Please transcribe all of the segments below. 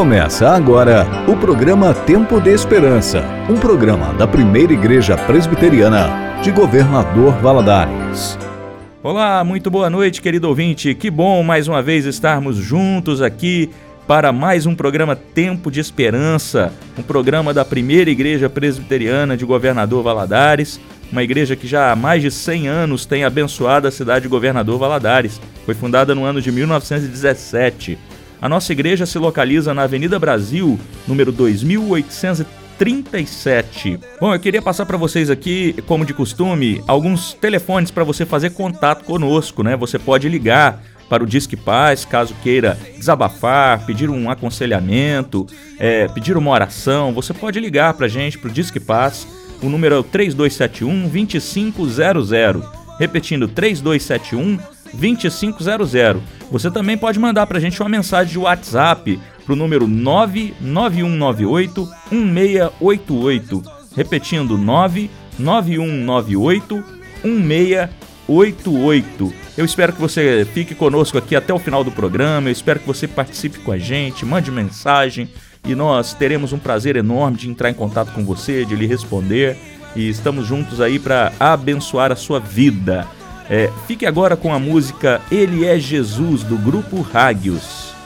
Começa agora o programa Tempo de Esperança, um programa da primeira igreja presbiteriana de Governador Valadares. Olá, muito boa noite, querido ouvinte. Que bom mais uma vez estarmos juntos aqui para mais um programa Tempo de Esperança, um programa da primeira igreja presbiteriana de Governador Valadares, uma igreja que já há mais de 100 anos tem abençoado a cidade de Governador Valadares. Foi fundada no ano de 1917. A nossa igreja se localiza na Avenida Brasil, número 2837. Bom, eu queria passar para vocês aqui, como de costume, alguns telefones para você fazer contato conosco, né? Você pode ligar para o Disque Paz, caso queira desabafar, pedir um aconselhamento, é, pedir uma oração, você pode ligar para a gente, para o Disque Paz. O número é o 3271 2500. Repetindo, 3271 2500. Você também pode mandar para a gente uma mensagem de WhatsApp para o número 99198 1688. Repetindo, 99198 1688. Eu espero que você fique conosco aqui até o final do programa. Eu espero que você participe com a gente, mande mensagem e nós teremos um prazer enorme de entrar em contato com você, de lhe responder. E estamos juntos aí para abençoar a sua vida. É, fique agora com a música Ele é Jesus, do grupo Rágios.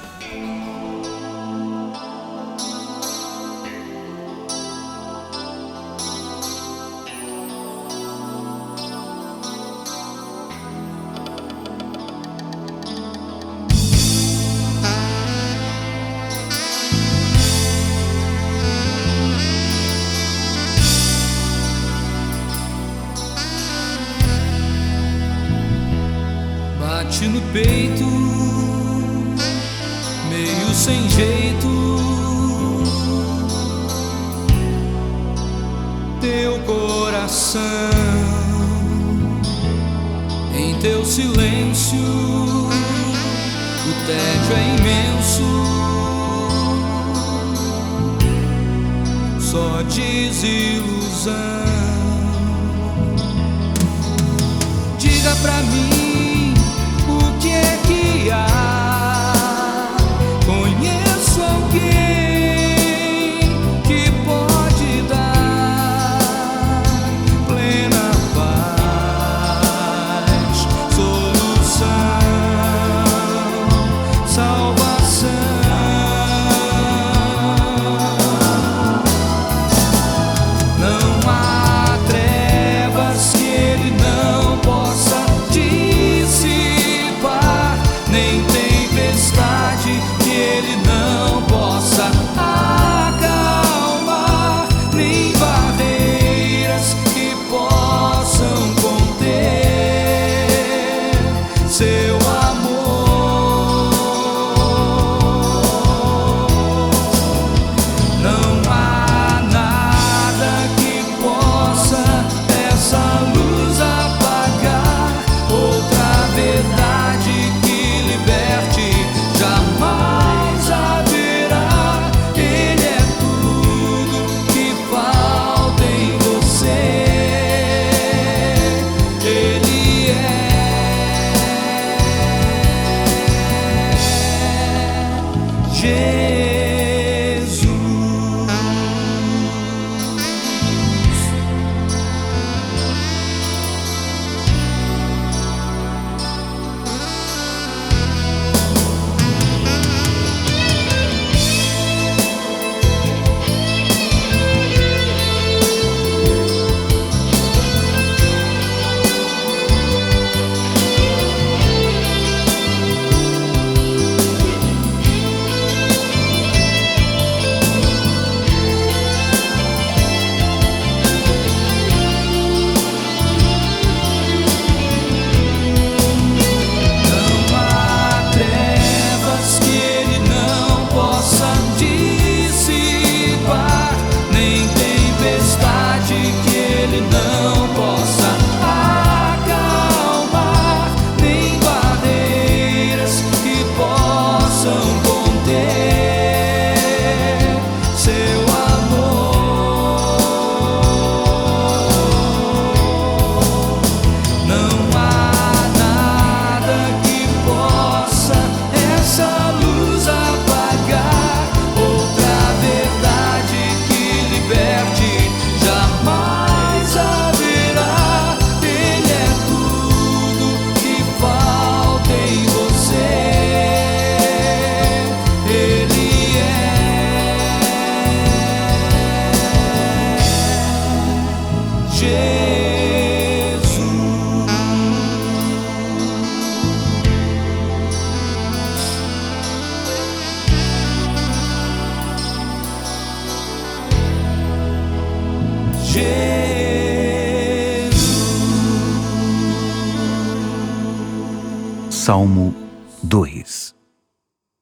Salmo 2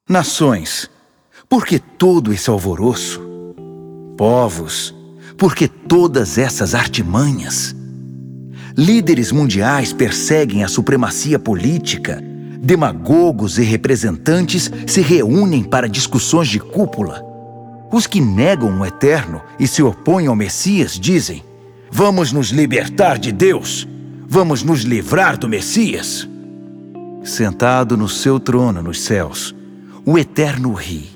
Nações, por que todo esse alvoroço? Povos, por que todas essas artimanhas? Líderes mundiais perseguem a supremacia política, demagogos e representantes se reúnem para discussões de cúpula. Os que negam o eterno e se opõem ao Messias dizem: Vamos nos libertar de Deus, vamos nos livrar do Messias. Sentado no seu trono nos céus, o Eterno ri.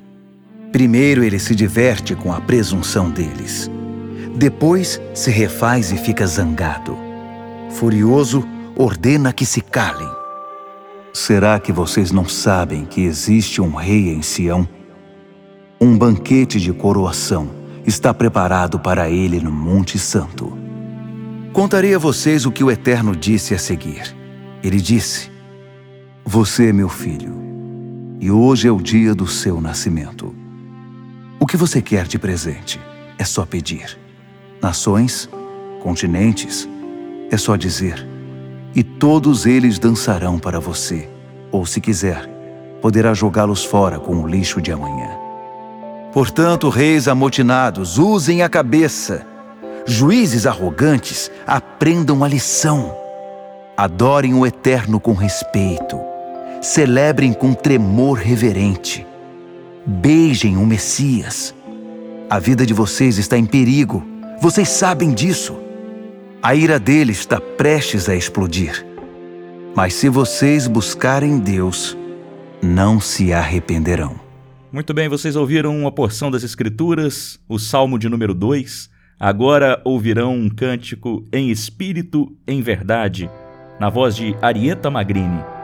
Primeiro ele se diverte com a presunção deles. Depois se refaz e fica zangado. Furioso, ordena que se calem. Será que vocês não sabem que existe um rei em Sião? Um banquete de coroação está preparado para ele no Monte Santo. Contarei a vocês o que o Eterno disse a seguir. Ele disse: você é meu filho, e hoje é o dia do seu nascimento. O que você quer de presente é só pedir. Nações, continentes, é só dizer. E todos eles dançarão para você, ou se quiser, poderá jogá-los fora com o lixo de amanhã. Portanto, reis amotinados, usem a cabeça. Juízes arrogantes, aprendam a lição. Adorem o Eterno com respeito celebrem com tremor reverente. Beijem o Messias. A vida de vocês está em perigo. Vocês sabem disso. A ira dele está prestes a explodir. Mas se vocês buscarem Deus, não se arrependerão. Muito bem, vocês ouviram uma porção das Escrituras, o Salmo de número 2. Agora ouvirão um cântico em espírito, em verdade, na voz de Arieta Magrini.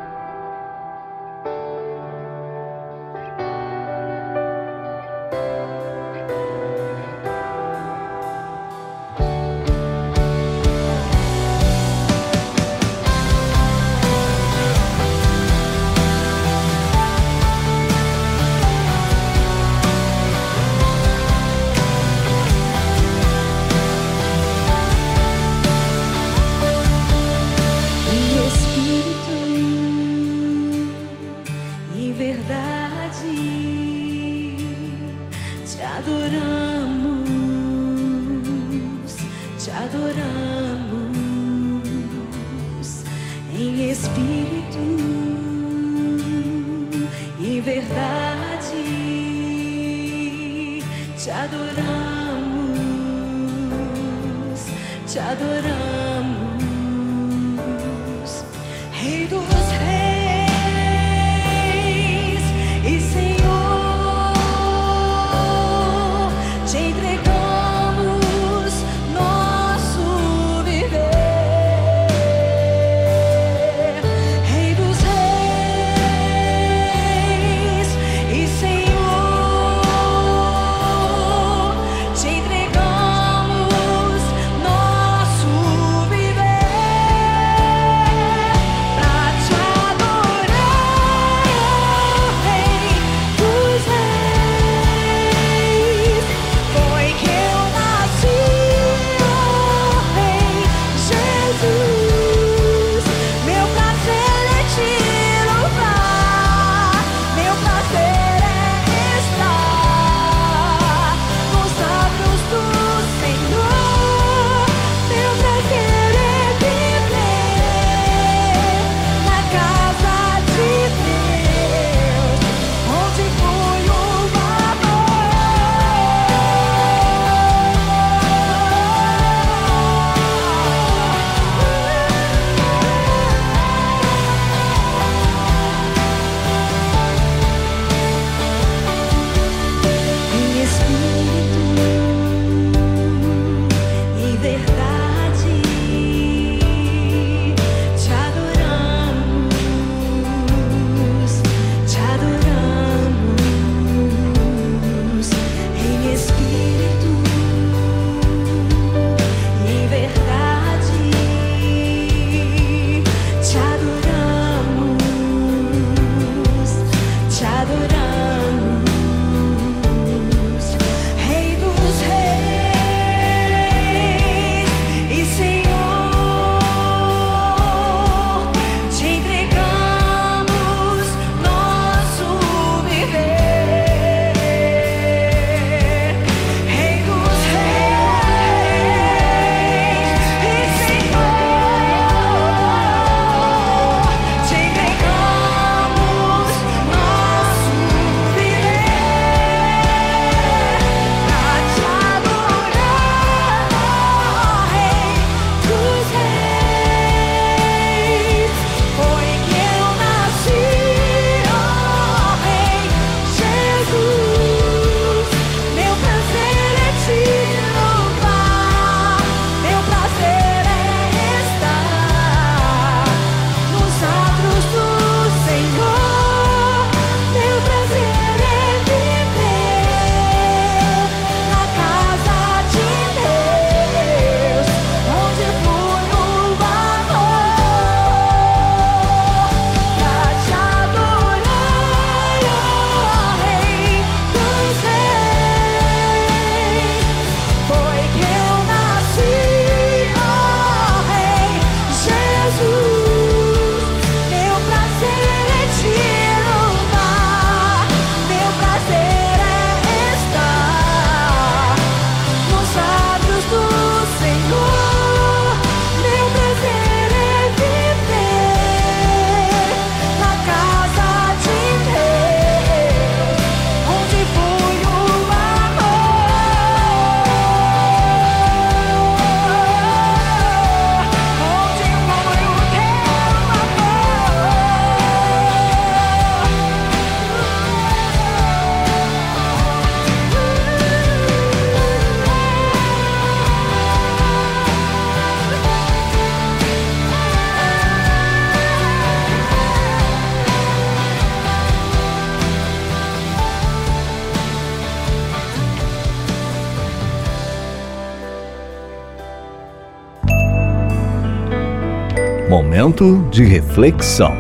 Momento de reflexão.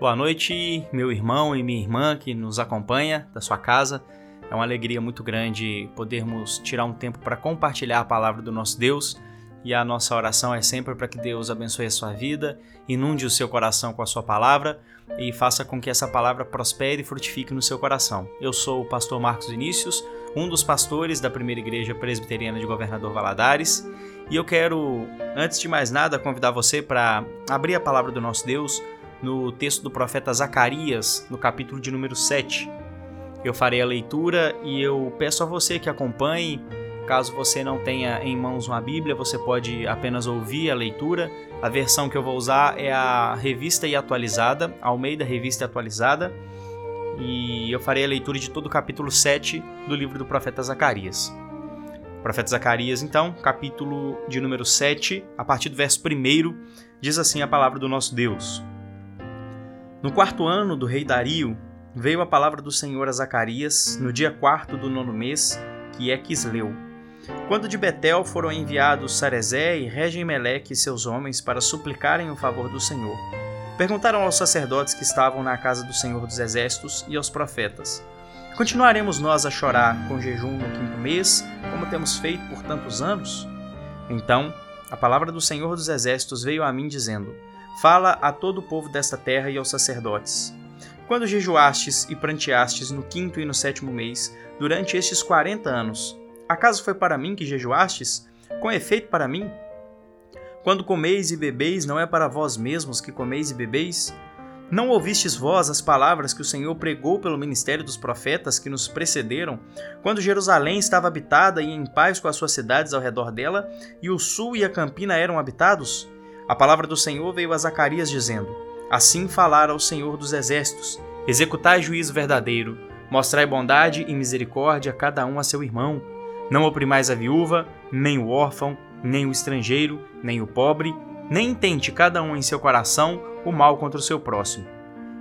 Boa noite, meu irmão e minha irmã que nos acompanha da sua casa. É uma alegria muito grande podermos tirar um tempo para compartilhar a palavra do nosso Deus. E a nossa oração é sempre para que Deus abençoe a sua vida, inunde o seu coração com a sua palavra e faça com que essa palavra prospere e frutifique no seu coração. Eu sou o pastor Marcos Vinícius, um dos pastores da primeira igreja presbiteriana de Governador Valadares, e eu quero, antes de mais nada, convidar você para abrir a palavra do nosso Deus no texto do profeta Zacarias, no capítulo de número 7. Eu farei a leitura e eu peço a você que acompanhe. Caso você não tenha em mãos uma Bíblia, você pode apenas ouvir a leitura. A versão que eu vou usar é a Revista e Atualizada, Almeida Revista e Atualizada. E eu farei a leitura de todo o capítulo 7 do livro do profeta Zacarias. Profeta Zacarias, então, capítulo de número 7, a partir do verso 1, diz assim a palavra do nosso Deus. No quarto ano do rei Dario, veio a palavra do Senhor a Zacarias, no dia quarto do nono mês, que é Quisleu. Quando de Betel foram enviados Sarezé e Regem-Meleque e seus homens para suplicarem o favor do Senhor. Perguntaram aos sacerdotes que estavam na casa do Senhor dos Exércitos e aos profetas: Continuaremos nós a chorar com jejum no quinto mês, como temos feito por tantos anos? Então, a palavra do Senhor dos Exércitos veio a mim dizendo: Fala a todo o povo desta terra e aos sacerdotes. Quando jejuastes e pranteastes no quinto e no sétimo mês, durante estes quarenta anos, acaso foi para mim que jejuastes? Com efeito para mim? Quando comeis e bebeis, não é para vós mesmos que comeis e bebeis? Não ouvistes vós as palavras que o Senhor pregou pelo ministério dos profetas que nos precederam, quando Jerusalém estava habitada e em paz com as suas cidades ao redor dela, e o sul e a campina eram habitados? A palavra do Senhor veio a Zacarias dizendo: Assim falara o Senhor dos exércitos: Executai juízo verdadeiro, mostrai bondade e misericórdia a cada um a seu irmão. Não oprimais a viúva, nem o órfão, nem o estrangeiro, nem o pobre, nem intente cada um em seu coração o mal contra o seu próximo.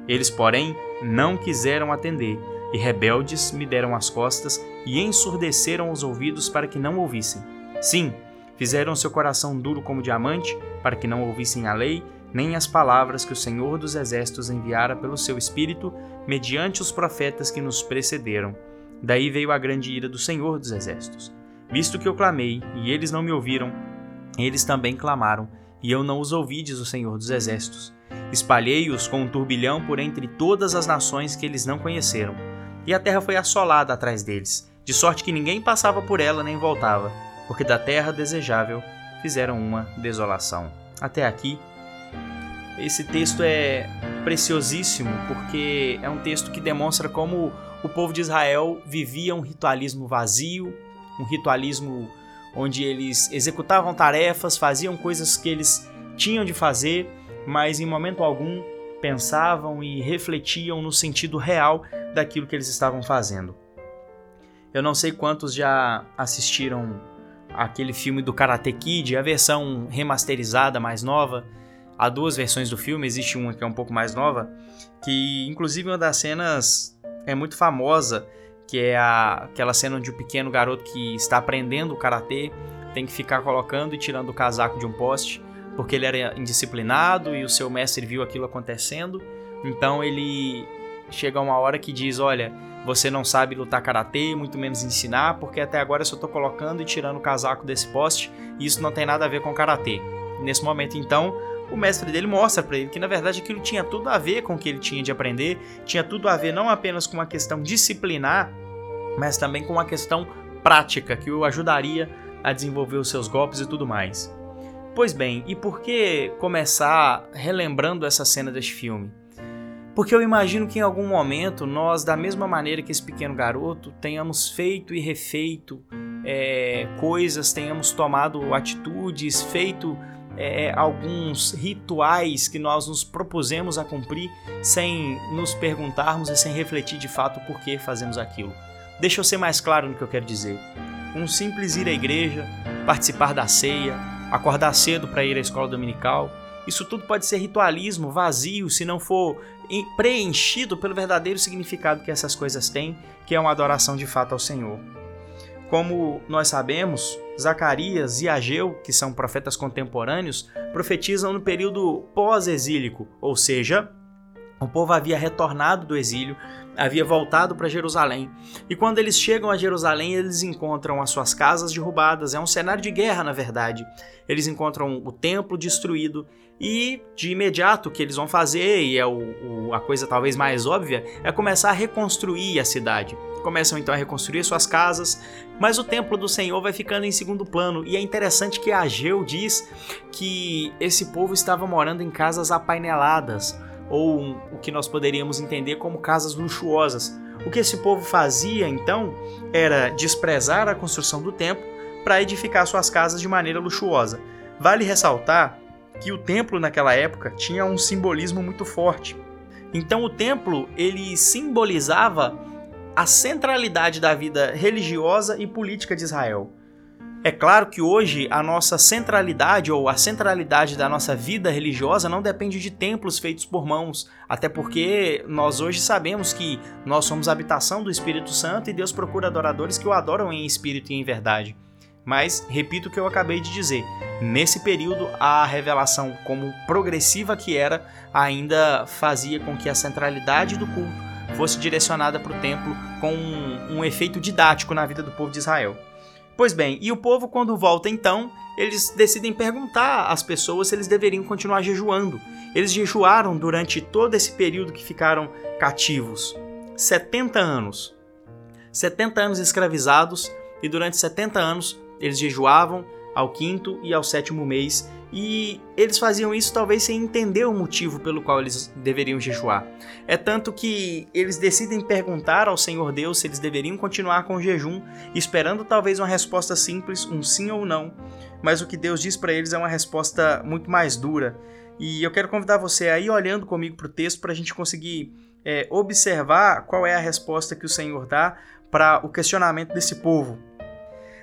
Eles, porém, não quiseram atender, e rebeldes me deram as costas e ensurdeceram os ouvidos para que não ouvissem. Sim, fizeram seu coração duro como diamante, para que não ouvissem a lei, nem as palavras que o Senhor dos Exércitos enviara pelo seu Espírito, mediante os profetas que nos precederam. Daí veio a grande ira do Senhor dos Exércitos. Visto que eu clamei, e eles não me ouviram, eles também clamaram, e eu não os ouvi, diz o Senhor dos Exércitos. Espalhei-os com um turbilhão por entre todas as nações que eles não conheceram. E a terra foi assolada atrás deles, de sorte que ninguém passava por ela nem voltava, porque da terra desejável fizeram uma desolação. Até aqui, esse texto é preciosíssimo porque é um texto que demonstra como o povo de Israel vivia um ritualismo vazio, um ritualismo onde eles executavam tarefas, faziam coisas que eles tinham de fazer mas em momento algum pensavam e refletiam no sentido real daquilo que eles estavam fazendo. Eu não sei quantos já assistiram aquele filme do Karate Kid, a versão remasterizada mais nova. Há duas versões do filme, existe uma que é um pouco mais nova, que inclusive uma das cenas é muito famosa, que é a, aquela cena onde o pequeno garoto que está aprendendo o karatê tem que ficar colocando e tirando o casaco de um poste porque ele era indisciplinado e o seu mestre viu aquilo acontecendo. Então ele chega uma hora que diz: Olha, você não sabe lutar karatê, muito menos ensinar, porque até agora eu só estou colocando e tirando o casaco desse poste e isso não tem nada a ver com karatê. Nesse momento, então, o mestre dele mostra para ele que na verdade aquilo tinha tudo a ver com o que ele tinha de aprender, tinha tudo a ver não apenas com uma questão disciplinar, mas também com uma questão prática que o ajudaria a desenvolver os seus golpes e tudo mais. Pois bem, e por que começar relembrando essa cena deste filme? Porque eu imagino que em algum momento nós, da mesma maneira que esse pequeno garoto, tenhamos feito e refeito é, coisas, tenhamos tomado atitudes, feito é, alguns rituais que nós nos propusemos a cumprir sem nos perguntarmos e sem refletir de fato por que fazemos aquilo. Deixa eu ser mais claro no que eu quero dizer. Um simples ir à igreja, participar da ceia, acordar cedo para ir à escola dominical. Isso tudo pode ser ritualismo vazio se não for preenchido pelo verdadeiro significado que essas coisas têm, que é uma adoração de fato ao Senhor. Como nós sabemos, Zacarias e Ageu, que são profetas contemporâneos, profetizam no período pós-exílico, ou seja, o povo havia retornado do exílio, havia voltado para Jerusalém. E quando eles chegam a Jerusalém, eles encontram as suas casas derrubadas. É um cenário de guerra, na verdade. Eles encontram o templo destruído e de imediato o que eles vão fazer, e é o, o, a coisa talvez mais óbvia, é começar a reconstruir a cidade. Começam então a reconstruir suas casas, mas o templo do Senhor vai ficando em segundo plano. E é interessante que Ageu diz que esse povo estava morando em casas apaineladas ou um, o que nós poderíamos entender como casas luxuosas. O que esse povo fazia então era desprezar a construção do templo para edificar suas casas de maneira luxuosa. Vale ressaltar que o templo naquela época tinha um simbolismo muito forte. Então o templo ele simbolizava a centralidade da vida religiosa e política de Israel. É claro que hoje a nossa centralidade ou a centralidade da nossa vida religiosa não depende de templos feitos por mãos, até porque nós hoje sabemos que nós somos habitação do Espírito Santo e Deus procura adoradores que o adoram em espírito e em verdade. Mas, repito o que eu acabei de dizer, nesse período a revelação, como progressiva que era, ainda fazia com que a centralidade do culto fosse direcionada para o templo com um, efeito didático na vida do povo de Israel. Pois bem, e o povo, quando volta então, eles decidem perguntar às pessoas se eles deveriam continuar jejuando. Eles jejuaram durante todo esse período que ficaram cativos 70 anos. 70 anos escravizados, e durante 70 anos eles jejuavam ao quinto e ao sétimo mês e eles faziam isso talvez sem entender o motivo pelo qual eles deveriam jejuar. É tanto que eles decidem perguntar ao Senhor Deus se eles deveriam continuar com o jejum, esperando talvez uma resposta simples, um sim ou não. Mas o que Deus diz para eles é uma resposta muito mais dura. E eu quero convidar você a ir olhando comigo para o texto para a gente conseguir é, observar qual é a resposta que o Senhor dá para o questionamento desse povo.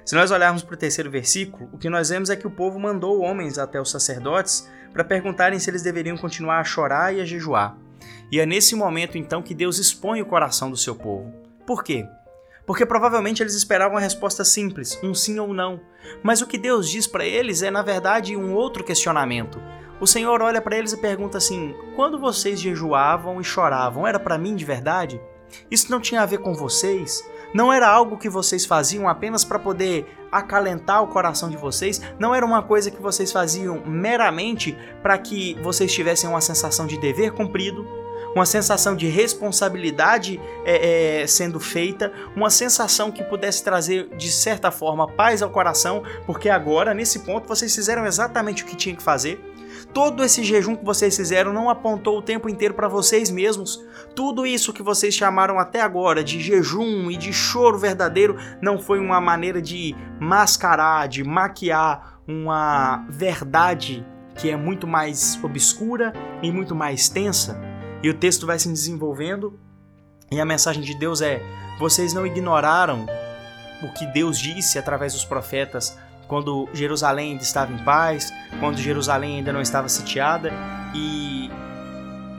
Se nós olharmos para o terceiro versículo, o que nós vemos é que o povo mandou homens até os sacerdotes para perguntarem se eles deveriam continuar a chorar e a jejuar. E é nesse momento então que Deus expõe o coração do seu povo. Por quê? Porque provavelmente eles esperavam uma resposta simples, um sim ou não. Mas o que Deus diz para eles é, na verdade, um outro questionamento. O Senhor olha para eles e pergunta assim: quando vocês jejuavam e choravam, era para mim de verdade? Isso não tinha a ver com vocês? Não era algo que vocês faziam apenas para poder acalentar o coração de vocês, não era uma coisa que vocês faziam meramente para que vocês tivessem uma sensação de dever cumprido, uma sensação de responsabilidade é, é, sendo feita, uma sensação que pudesse trazer de certa forma paz ao coração, porque agora, nesse ponto, vocês fizeram exatamente o que tinham que fazer. Todo esse jejum que vocês fizeram não apontou o tempo inteiro para vocês mesmos. Tudo isso que vocês chamaram até agora de jejum e de choro verdadeiro não foi uma maneira de mascarar, de maquiar uma verdade que é muito mais obscura e muito mais tensa. E o texto vai se desenvolvendo e a mensagem de Deus é: vocês não ignoraram o que Deus disse através dos profetas quando Jerusalém ainda estava em paz, quando Jerusalém ainda não estava sitiada, e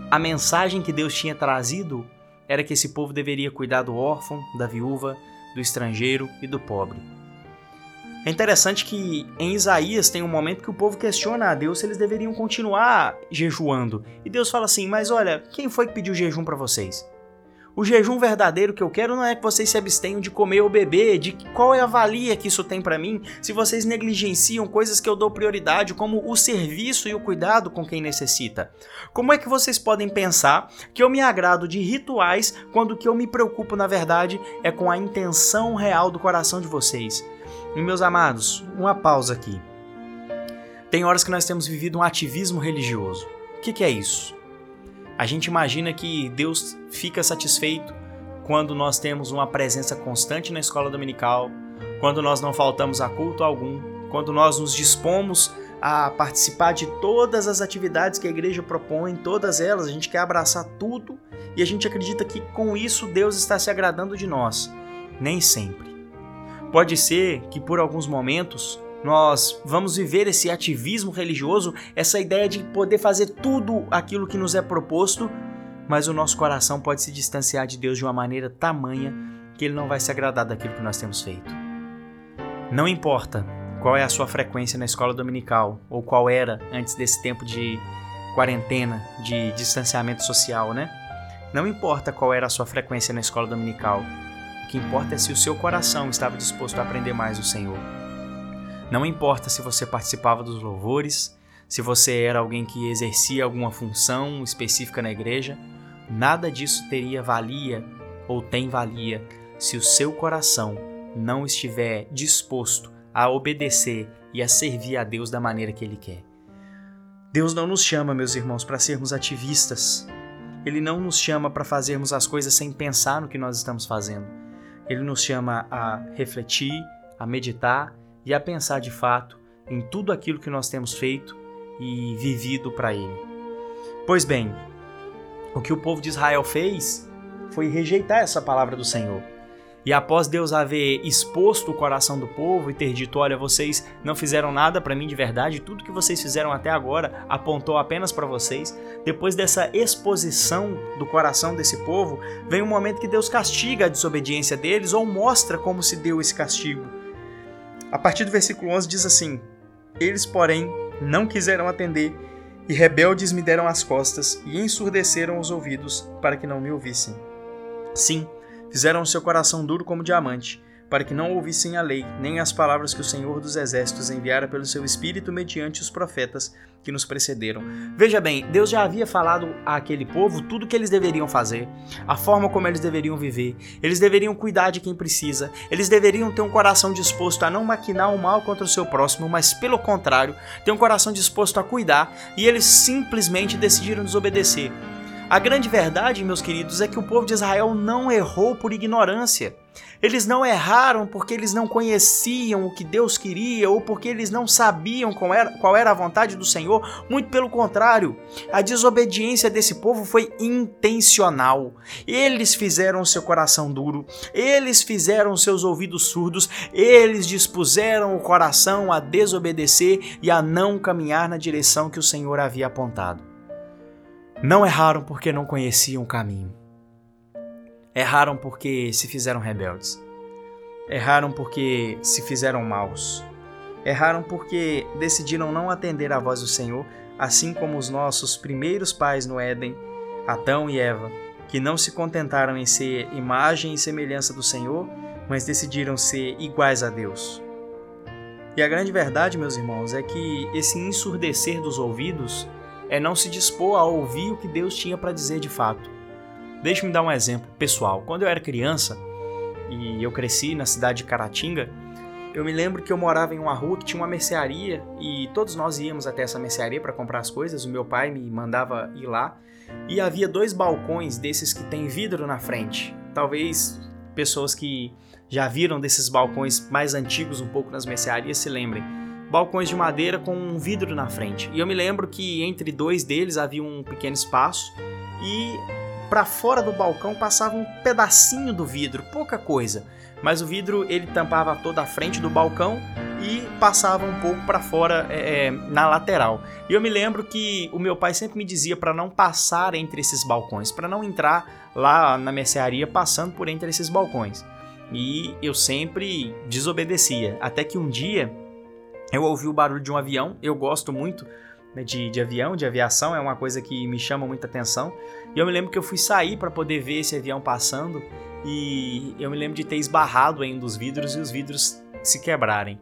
a mensagem que Deus tinha trazido era que esse povo deveria cuidar do órfão, da viúva, do estrangeiro e do pobre. É interessante que em Isaías tem um momento que o povo questiona a Deus se eles deveriam continuar jejuando. E Deus fala assim: Mas olha, quem foi que pediu jejum para vocês? O jejum verdadeiro que eu quero não é que vocês se abstenham de comer ou beber, de qual é a valia que isso tem para mim, se vocês negligenciam coisas que eu dou prioridade, como o serviço e o cuidado com quem necessita. Como é que vocês podem pensar que eu me agrado de rituais quando o que eu me preocupo na verdade é com a intenção real do coração de vocês? E meus amados, uma pausa aqui. Tem horas que nós temos vivido um ativismo religioso. O que, que é isso? A gente imagina que Deus fica satisfeito quando nós temos uma presença constante na escola dominical, quando nós não faltamos a culto algum, quando nós nos dispomos a participar de todas as atividades que a igreja propõe, todas elas, a gente quer abraçar tudo e a gente acredita que com isso Deus está se agradando de nós. Nem sempre. Pode ser que por alguns momentos nós vamos viver esse ativismo religioso, essa ideia de poder fazer tudo aquilo que nos é proposto, mas o nosso coração pode se distanciar de Deus de uma maneira tamanha que ele não vai se agradar daquilo que nós temos feito. Não importa qual é a sua frequência na escola dominical ou qual era antes desse tempo de quarentena, de distanciamento social, né? Não importa qual era a sua frequência na escola dominical. O que importa é se o seu coração estava disposto a aprender mais o Senhor. Não importa se você participava dos louvores, se você era alguém que exercia alguma função específica na igreja, nada disso teria valia ou tem valia se o seu coração não estiver disposto a obedecer e a servir a Deus da maneira que Ele quer. Deus não nos chama, meus irmãos, para sermos ativistas. Ele não nos chama para fazermos as coisas sem pensar no que nós estamos fazendo. Ele nos chama a refletir, a meditar e a pensar de fato em tudo aquilo que nós temos feito e vivido para Ele. Pois bem, o que o povo de Israel fez foi rejeitar essa palavra do Senhor. E após Deus haver exposto o coração do povo e ter dito: Olha, vocês não fizeram nada para mim de verdade, tudo que vocês fizeram até agora apontou apenas para vocês. Depois dessa exposição do coração desse povo, vem um momento que Deus castiga a desobediência deles ou mostra como se deu esse castigo. A partir do versículo 11 diz assim: Eles, porém, não quiseram atender e rebeldes me deram as costas e ensurdeceram os ouvidos para que não me ouvissem. Sim, fizeram seu coração duro como diamante, para que não ouvissem a lei, nem as palavras que o Senhor dos Exércitos enviara pelo seu Espírito mediante os profetas que nos precederam. Veja bem, Deus já havia falado àquele povo tudo o que eles deveriam fazer, a forma como eles deveriam viver, eles deveriam cuidar de quem precisa, eles deveriam ter um coração disposto a não maquinar o mal contra o seu próximo, mas pelo contrário, ter um coração disposto a cuidar, e eles simplesmente decidiram desobedecer. A grande verdade, meus queridos, é que o povo de Israel não errou por ignorância. Eles não erraram porque eles não conheciam o que Deus queria ou porque eles não sabiam qual era, qual era a vontade do Senhor. Muito pelo contrário, a desobediência desse povo foi intencional. Eles fizeram seu coração duro, eles fizeram seus ouvidos surdos, eles dispuseram o coração a desobedecer e a não caminhar na direção que o Senhor havia apontado. Não erraram porque não conheciam o caminho. Erraram porque se fizeram rebeldes. Erraram porque se fizeram maus. Erraram porque decidiram não atender à voz do Senhor, assim como os nossos primeiros pais no Éden, Adão e Eva, que não se contentaram em ser imagem e semelhança do Senhor, mas decidiram ser iguais a Deus. E a grande verdade, meus irmãos, é que esse ensurdecer dos ouvidos é não se dispor a ouvir o que Deus tinha para dizer de fato. Deixe-me dar um exemplo pessoal. Quando eu era criança e eu cresci na cidade de Caratinga, eu me lembro que eu morava em uma rua que tinha uma mercearia e todos nós íamos até essa mercearia para comprar as coisas. O meu pai me mandava ir lá e havia dois balcões desses que tem vidro na frente. Talvez pessoas que já viram desses balcões mais antigos um pouco nas mercearias se lembrem balcões de madeira com um vidro na frente. E eu me lembro que entre dois deles havia um pequeno espaço e para fora do balcão passava um pedacinho do vidro, pouca coisa. Mas o vidro ele tampava toda a frente do balcão e passava um pouco para fora é, é, na lateral. E eu me lembro que o meu pai sempre me dizia para não passar entre esses balcões, para não entrar lá na mercearia passando por entre esses balcões. E eu sempre desobedecia, até que um dia eu ouvi o barulho de um avião, eu gosto muito de, de avião, de aviação, é uma coisa que me chama muita atenção. E eu me lembro que eu fui sair para poder ver esse avião passando e eu me lembro de ter esbarrado em um dos vidros e os vidros se quebrarem.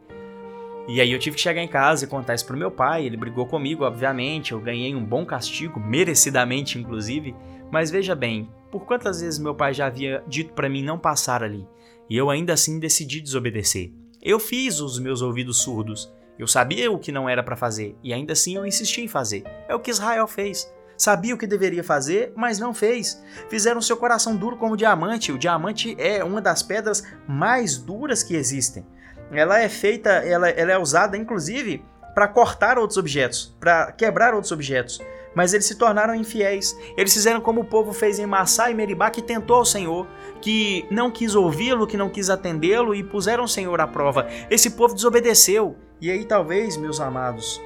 E aí eu tive que chegar em casa e contar isso pro meu pai, ele brigou comigo, obviamente, eu ganhei um bom castigo, merecidamente inclusive, mas veja bem, por quantas vezes meu pai já havia dito para mim não passar ali, e eu ainda assim decidi desobedecer. Eu fiz os meus ouvidos surdos, eu sabia o que não era para fazer e ainda assim eu insisti em fazer. É o que Israel fez. Sabia o que deveria fazer, mas não fez. Fizeram seu coração duro como diamante. O diamante é uma das pedras mais duras que existem. Ela é feita, ela, ela é usada inclusive para cortar outros objetos, para quebrar outros objetos. Mas eles se tornaram infiéis. Eles fizeram como o povo fez em Massá e Meribá, que tentou ao Senhor, que não quis ouvi-lo, que não quis atendê-lo e puseram o Senhor à prova. Esse povo desobedeceu. E aí, talvez, meus amados,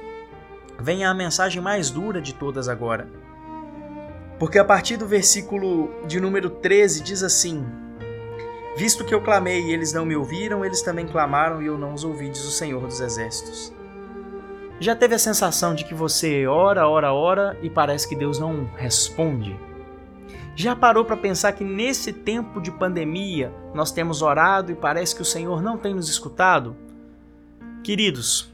venha a mensagem mais dura de todas agora. Porque a partir do versículo de número 13 diz assim: Visto que eu clamei e eles não me ouviram, eles também clamaram e eu não os ouvi, diz o Senhor dos Exércitos. Já teve a sensação de que você ora, ora, ora e parece que Deus não responde? Já parou para pensar que nesse tempo de pandemia nós temos orado e parece que o Senhor não tem nos escutado? Queridos,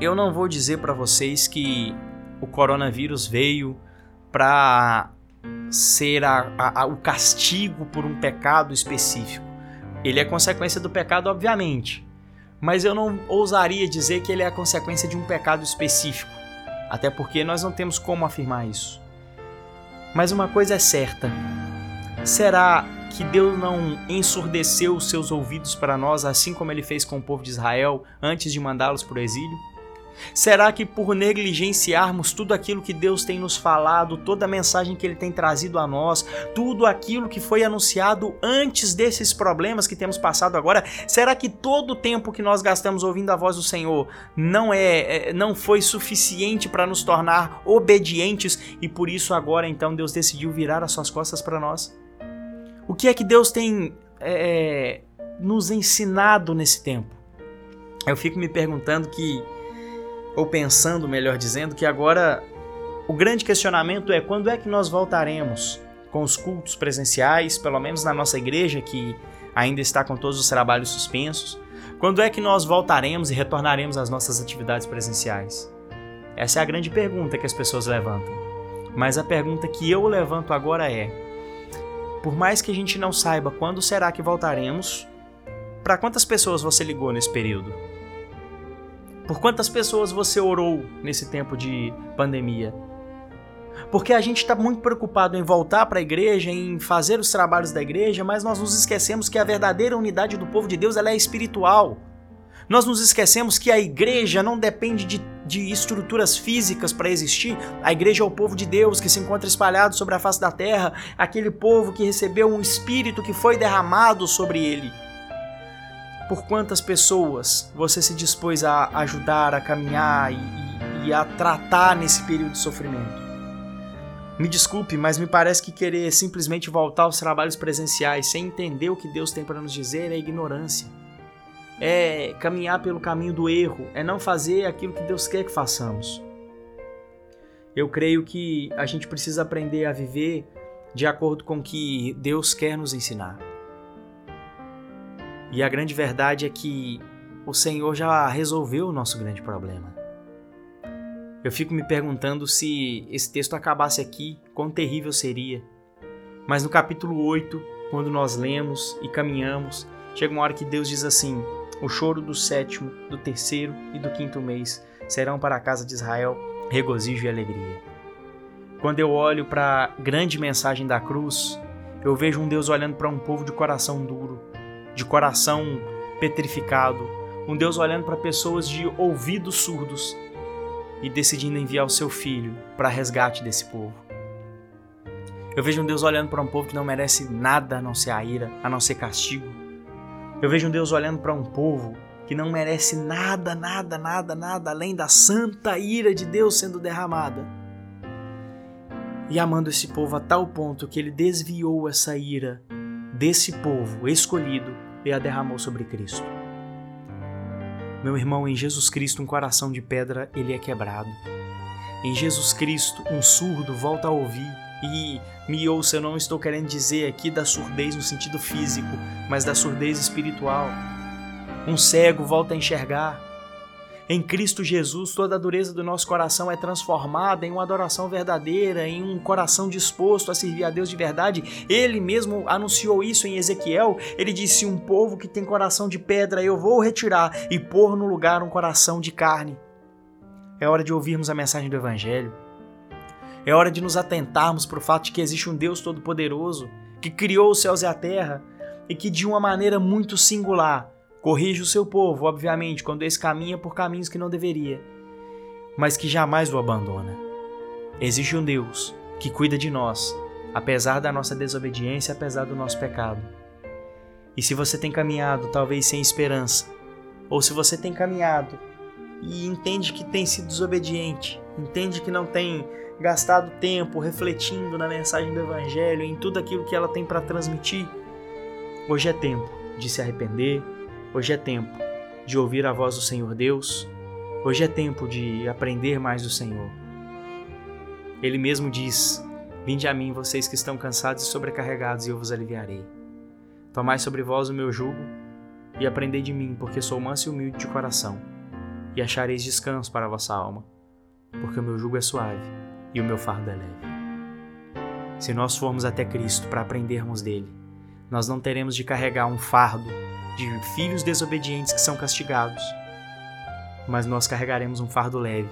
eu não vou dizer para vocês que o coronavírus veio para ser a, a, a, o castigo por um pecado específico. Ele é consequência do pecado, obviamente mas eu não ousaria dizer que ele é a consequência de um pecado específico, até porque nós não temos como afirmar isso. Mas uma coisa é certa: será que Deus não ensurdeceu os seus ouvidos para nós, assim como ele fez com o povo de Israel antes de mandá-los para o exílio? Será que por negligenciarmos tudo aquilo que Deus tem nos falado, toda a mensagem que Ele tem trazido a nós, tudo aquilo que foi anunciado antes desses problemas que temos passado agora, será que todo o tempo que nós gastamos ouvindo a voz do Senhor não é, é não foi suficiente para nos tornar obedientes e por isso agora então Deus decidiu virar as suas costas para nós? O que é que Deus tem é, nos ensinado nesse tempo? Eu fico me perguntando que ou pensando, melhor dizendo, que agora o grande questionamento é quando é que nós voltaremos com os cultos presenciais, pelo menos na nossa igreja que ainda está com todos os trabalhos suspensos? Quando é que nós voltaremos e retornaremos às nossas atividades presenciais? Essa é a grande pergunta que as pessoas levantam. Mas a pergunta que eu levanto agora é: por mais que a gente não saiba quando será que voltaremos, para quantas pessoas você ligou nesse período? Por quantas pessoas você orou nesse tempo de pandemia? Porque a gente está muito preocupado em voltar para a igreja, em fazer os trabalhos da igreja, mas nós nos esquecemos que a verdadeira unidade do povo de Deus ela é espiritual. Nós nos esquecemos que a igreja não depende de, de estruturas físicas para existir. A igreja é o povo de Deus que se encontra espalhado sobre a face da terra, aquele povo que recebeu um espírito que foi derramado sobre ele. Por quantas pessoas você se dispôs a ajudar, a caminhar e, e, e a tratar nesse período de sofrimento? Me desculpe, mas me parece que querer simplesmente voltar aos trabalhos presenciais sem entender o que Deus tem para nos dizer é ignorância. É caminhar pelo caminho do erro, é não fazer aquilo que Deus quer que façamos. Eu creio que a gente precisa aprender a viver de acordo com o que Deus quer nos ensinar. E a grande verdade é que o Senhor já resolveu o nosso grande problema. Eu fico me perguntando se esse texto acabasse aqui, quão terrível seria. Mas no capítulo 8, quando nós lemos e caminhamos, chega uma hora que Deus diz assim: O choro do sétimo, do terceiro e do quinto mês serão para a casa de Israel regozijo e alegria. Quando eu olho para a grande mensagem da cruz, eu vejo um Deus olhando para um povo de coração duro, de coração petrificado, um Deus olhando para pessoas de ouvidos surdos e decidindo enviar o seu filho para resgate desse povo. Eu vejo um Deus olhando para um povo que não merece nada a não ser a ira, a não ser castigo. Eu vejo um Deus olhando para um povo que não merece nada, nada, nada, nada além da santa ira de Deus sendo derramada. E amando esse povo a tal ponto que ele desviou essa ira desse povo escolhido e a derramou sobre Cristo. Meu irmão, em Jesus Cristo um coração de pedra ele é quebrado. Em Jesus Cristo um surdo volta a ouvir e me ouça, eu não estou querendo dizer aqui da surdez no sentido físico, mas da surdez espiritual. Um cego volta a enxergar, em Cristo Jesus, toda a dureza do nosso coração é transformada em uma adoração verdadeira, em um coração disposto a servir a Deus de verdade. Ele mesmo anunciou isso em Ezequiel. Ele disse: Um povo que tem coração de pedra, eu vou retirar e pôr no lugar um coração de carne. É hora de ouvirmos a mensagem do Evangelho. É hora de nos atentarmos para o fato de que existe um Deus Todo-Poderoso que criou os céus e a terra e que, de uma maneira muito singular, Corrige o seu povo, obviamente, quando esse caminha por caminhos que não deveria, mas que jamais o abandona. Existe um Deus que cuida de nós, apesar da nossa desobediência, apesar do nosso pecado. E se você tem caminhado talvez sem esperança, ou se você tem caminhado e entende que tem sido desobediente, entende que não tem gastado tempo refletindo na mensagem do Evangelho, em tudo aquilo que ela tem para transmitir, Hoje é tempo de se arrepender, hoje é tempo de ouvir a voz do Senhor Deus, hoje é tempo de aprender mais do Senhor. Ele mesmo diz: Vinde a mim, vocês que estão cansados e sobrecarregados, e eu vos aliviarei. Tomai sobre vós o meu jugo e aprendei de mim, porque sou manso e humilde de coração, e achareis descanso para a vossa alma, porque o meu jugo é suave e o meu fardo é leve. Se nós formos até Cristo para aprendermos dele, nós não teremos de carregar um fardo de filhos desobedientes que são castigados, mas nós carregaremos um fardo leve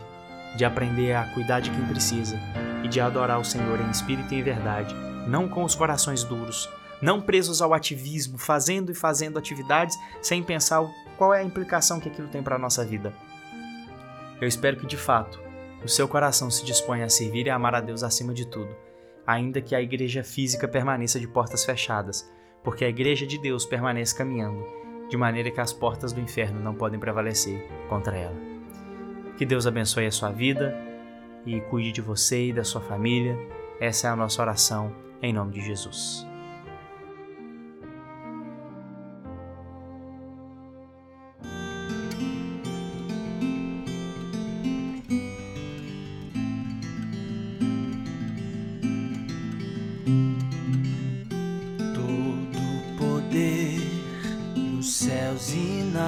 de aprender a cuidar de quem precisa e de adorar o Senhor em espírito e em verdade, não com os corações duros, não presos ao ativismo, fazendo e fazendo atividades sem pensar qual é a implicação que aquilo tem para a nossa vida. Eu espero que de fato o seu coração se disponha a servir e amar a Deus acima de tudo, ainda que a igreja física permaneça de portas fechadas, porque a igreja de Deus permanece caminhando, de maneira que as portas do inferno não podem prevalecer contra ela. Que Deus abençoe a sua vida e cuide de você e da sua família. Essa é a nossa oração em nome de Jesus.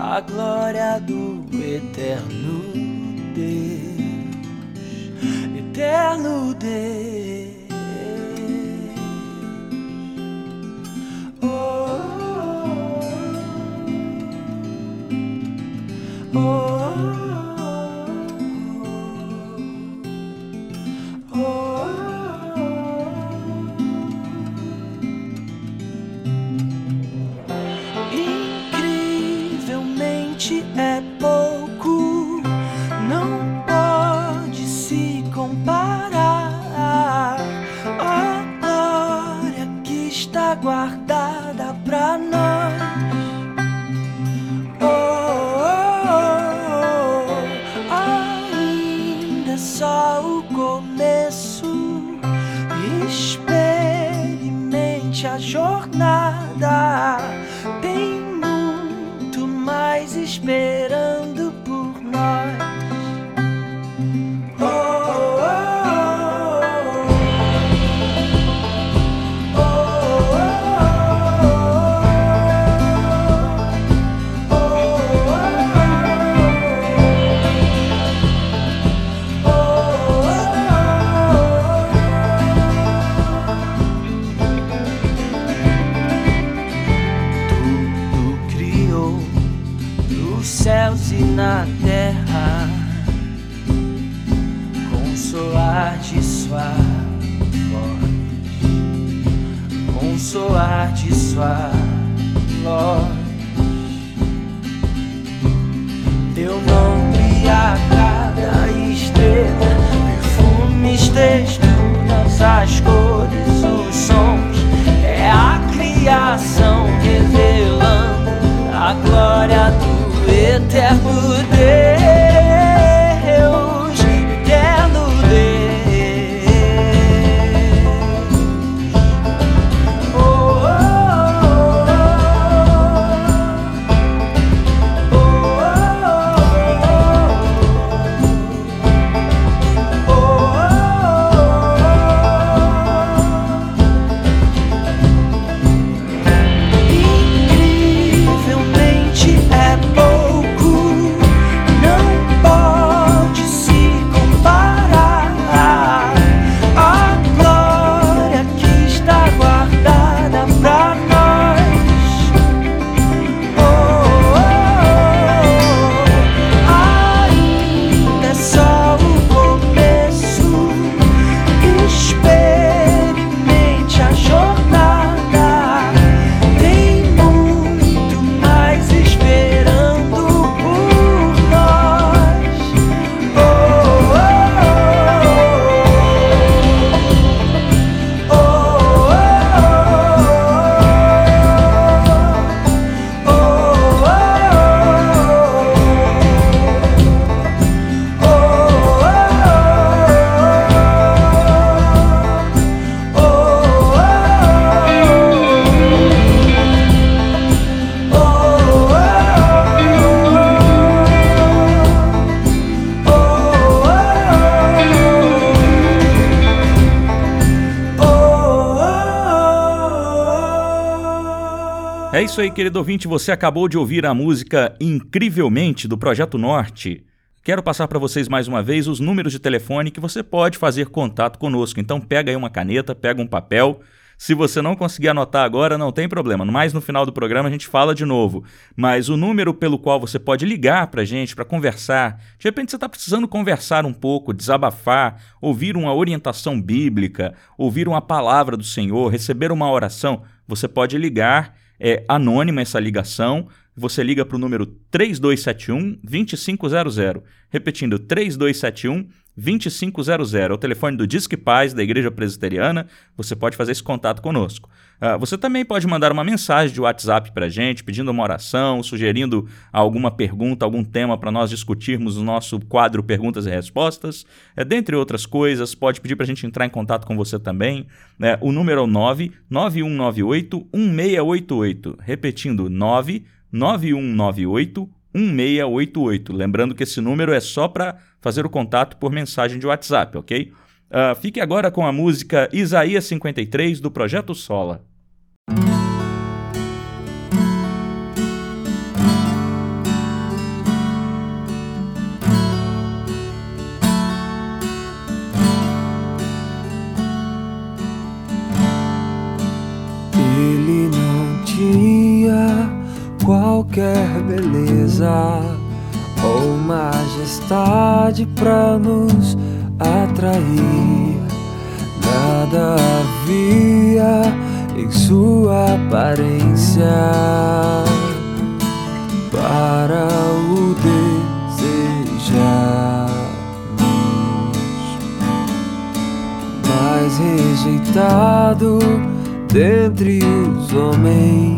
a glória do eterno Deus, eterno Deus. Oh, oh, oh. Isso aí, querido ouvinte. Você acabou de ouvir a música Incrivelmente do Projeto Norte. Quero passar para vocês mais uma vez os números de telefone que você pode fazer contato conosco. Então pega aí uma caneta, pega um papel. Se você não conseguir anotar agora, não tem problema. Mas no final do programa a gente fala de novo. Mas o número pelo qual você pode ligar para a gente para conversar, de repente você está precisando conversar um pouco, desabafar, ouvir uma orientação bíblica, ouvir uma palavra do Senhor, receber uma oração, você pode ligar é anônima essa ligação. Você liga para o número 3271 2500. Repetindo, 3271 2500. É o telefone do Disque Paz da Igreja Presbiteriana. Você pode fazer esse contato conosco. Uh, você também pode mandar uma mensagem de WhatsApp para a gente, pedindo uma oração, sugerindo alguma pergunta, algum tema para nós discutirmos no nosso quadro Perguntas e Respostas. É, dentre outras coisas, pode pedir para a gente entrar em contato com você também. É, o número é o 99198 1688. Repetindo, 99198 1688. Lembrando que esse número é só para fazer o contato por mensagem de WhatsApp, ok? Uh, fique agora com a música Isaías 53 do Projeto Sola. Qualquer beleza ou majestade para nos atrair. Nada havia em sua aparência para o desejarmos, mas rejeitado dentre os homens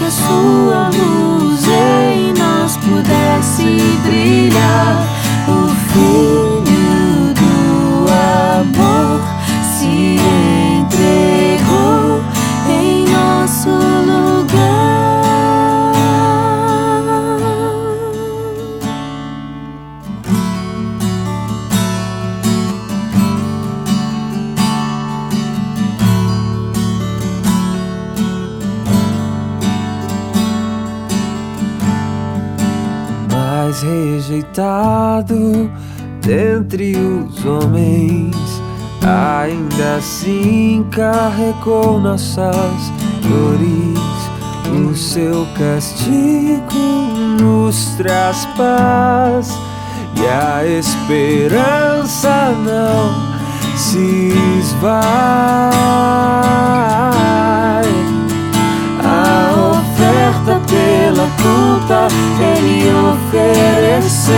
Que a sua luz em nós pudesse brilhar. O Filho rejeitado dentre os homens, ainda assim carregou nossas dores. O seu castigo nos traz paz e a esperança não se esvai. Pela culpa ele ofereceu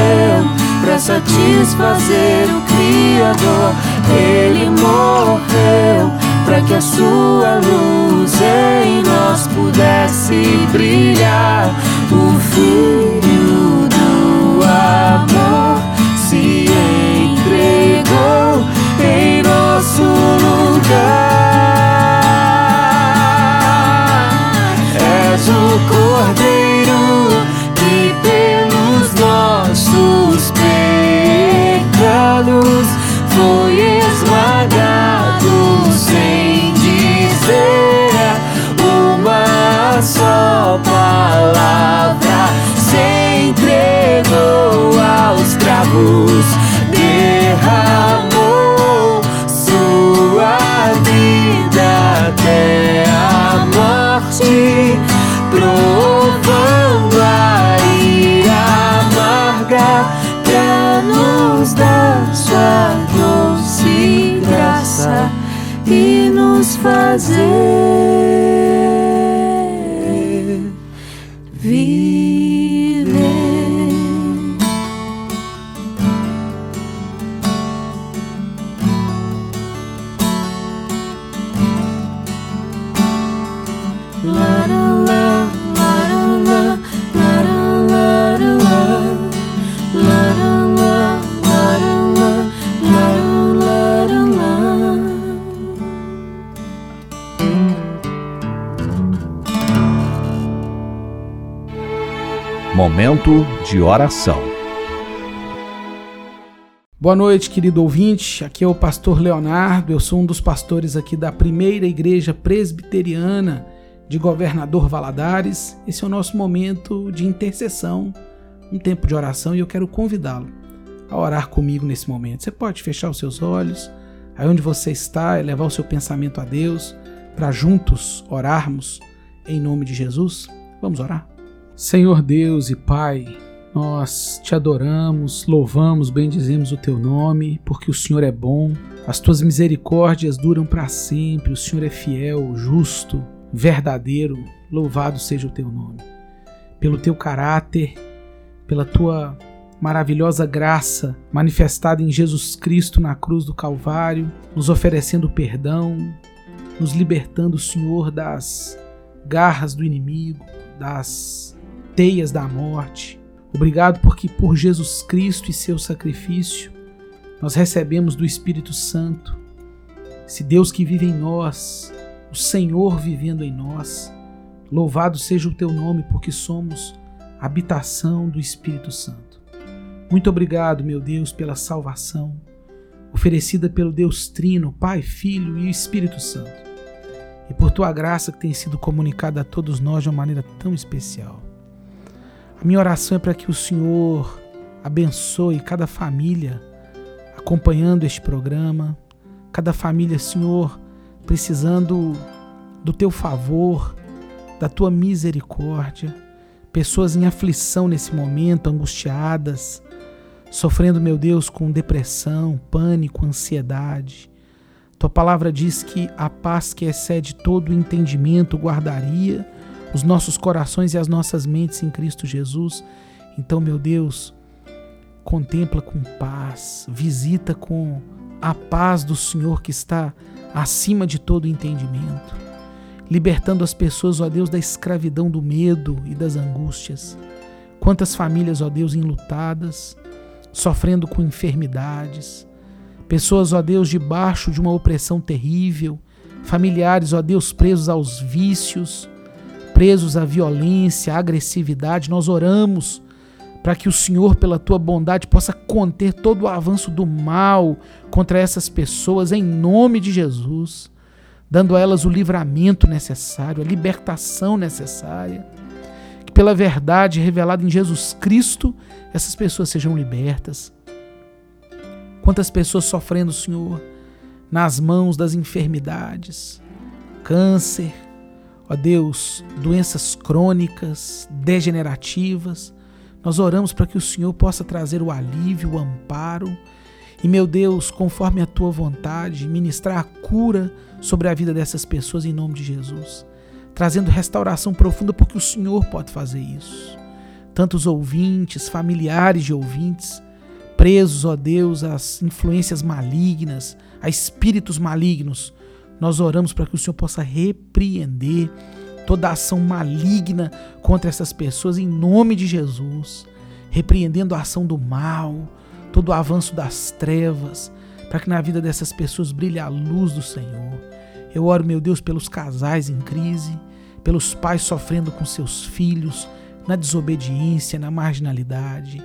para satisfazer o Criador. Ele morreu para que a sua luz em nós pudesse brilhar. O Filho do amor se entregou em nosso lugar. De oração. Boa noite, querido ouvinte. Aqui é o pastor Leonardo. Eu sou um dos pastores aqui da primeira igreja presbiteriana de Governador Valadares. Esse é o nosso momento de intercessão, um tempo de oração, e eu quero convidá-lo a orar comigo nesse momento. Você pode fechar os seus olhos, aí onde você está, e levar o seu pensamento a Deus, para juntos orarmos em nome de Jesus. Vamos orar? Senhor Deus e Pai, nós te adoramos, louvamos, bendizemos o teu nome, porque o Senhor é bom, as tuas misericórdias duram para sempre, o Senhor é fiel, justo, verdadeiro. Louvado seja o teu nome. Pelo teu caráter, pela tua maravilhosa graça manifestada em Jesus Cristo na cruz do Calvário, nos oferecendo perdão, nos libertando, Senhor, das garras do inimigo, das teias da morte. Obrigado porque por Jesus Cristo e seu sacrifício nós recebemos do Espírito Santo, esse Deus que vive em nós, o Senhor vivendo em nós. Louvado seja o teu nome porque somos habitação do Espírito Santo. Muito obrigado, meu Deus, pela salvação oferecida pelo Deus Trino, Pai, Filho e Espírito Santo. E por tua graça que tem sido comunicada a todos nós de uma maneira tão especial. Minha oração é para que o Senhor abençoe cada família acompanhando este programa, cada família, Senhor, precisando do teu favor, da tua misericórdia, pessoas em aflição nesse momento, angustiadas, sofrendo, meu Deus, com depressão, pânico, ansiedade. Tua palavra diz que a paz que excede todo o entendimento guardaria os nossos corações e as nossas mentes em Cristo Jesus. Então, meu Deus, contempla com paz, visita com a paz do Senhor que está acima de todo entendimento, libertando as pessoas, ó Deus, da escravidão do medo e das angústias. Quantas famílias, ó Deus, enlutadas, sofrendo com enfermidades, pessoas, ó Deus, debaixo de uma opressão terrível, familiares, ó Deus, presos aos vícios, presos à violência, à agressividade. Nós oramos para que o Senhor, pela tua bondade, possa conter todo o avanço do mal contra essas pessoas, em nome de Jesus, dando a elas o livramento necessário, a libertação necessária que pela verdade revelada em Jesus Cristo, essas pessoas sejam libertas. Quantas pessoas sofrendo, Senhor, nas mãos das enfermidades, câncer, ó Deus, doenças crônicas, degenerativas. Nós oramos para que o Senhor possa trazer o alívio, o amparo e, meu Deus, conforme a tua vontade, ministrar a cura sobre a vida dessas pessoas em nome de Jesus trazendo restauração profunda, porque o Senhor pode fazer isso. Tantos ouvintes, familiares de ouvintes, presos, ó Deus, às influências malignas, a espíritos malignos, nós oramos para que o Senhor possa repreender toda ação maligna contra essas pessoas em nome de Jesus, repreendendo a ação do mal, todo o avanço das trevas, para que na vida dessas pessoas brilhe a luz do Senhor. Eu oro, meu Deus, pelos casais em crise, pelos pais sofrendo com seus filhos, na desobediência, na marginalidade,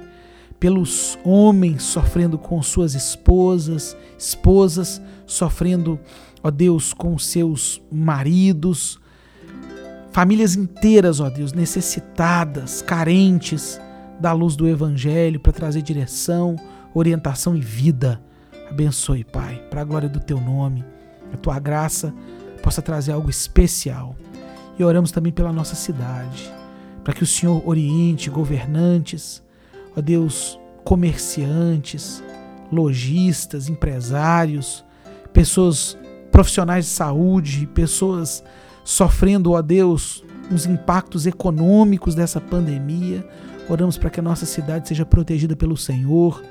pelos homens sofrendo com suas esposas, esposas sofrendo, ó Deus, com seus maridos, famílias inteiras, ó Deus, necessitadas, carentes da luz do Evangelho para trazer direção, orientação e vida. Abençoe, Pai, para a glória do Teu nome a tua graça possa trazer algo especial. E oramos também pela nossa cidade, para que o Senhor oriente governantes, ó Deus, comerciantes, lojistas, empresários, pessoas profissionais de saúde, pessoas sofrendo, ó Deus, os impactos econômicos dessa pandemia. Oramos para que a nossa cidade seja protegida pelo Senhor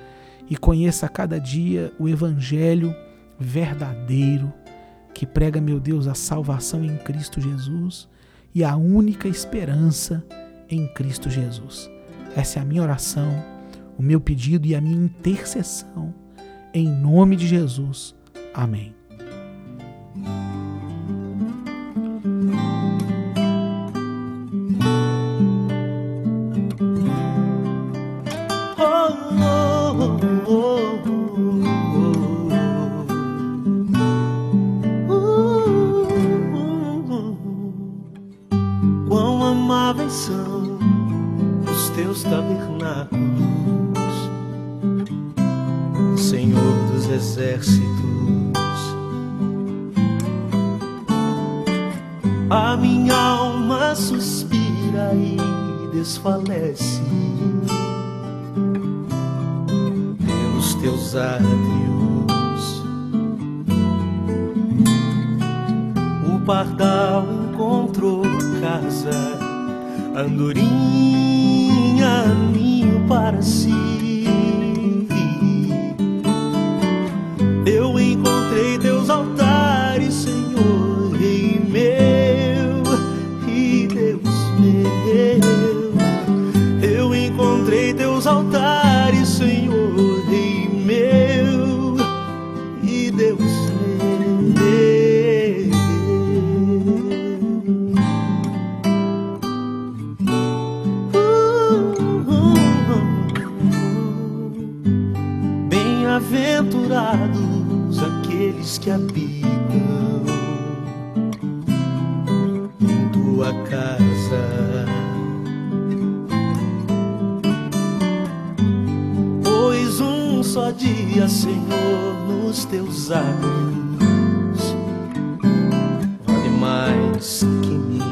e conheça a cada dia o Evangelho verdadeiro que prega, meu Deus, a salvação em Cristo Jesus e a única esperança em Cristo Jesus. Essa é a minha oração, o meu pedido e a minha intercessão. Em nome de Jesus. Amém. So teus tabernáculos, Senhor dos exércitos. A minha alma suspira e desfalece pelos teus átrios. O pardal encontrou casa, andorinha, ninho para si. Senhor, nos teus atos vale mais que mil.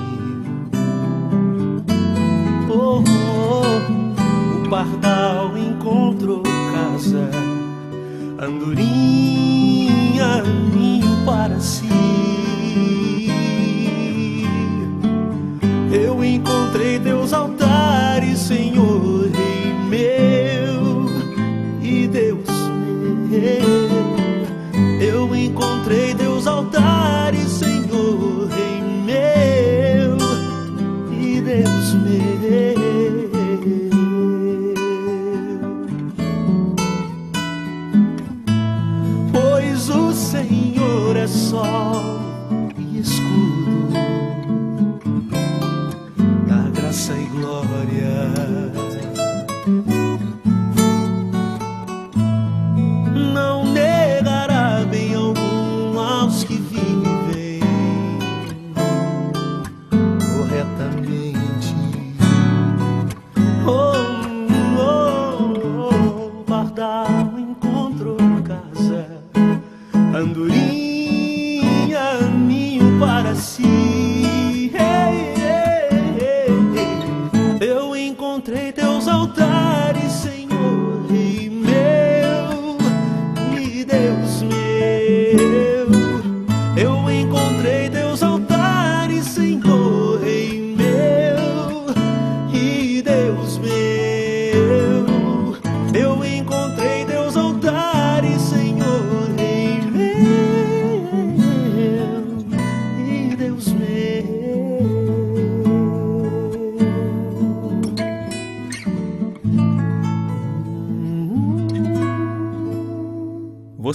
Oh, oh, o pardal encontrou casa, andorinha, ninho para si.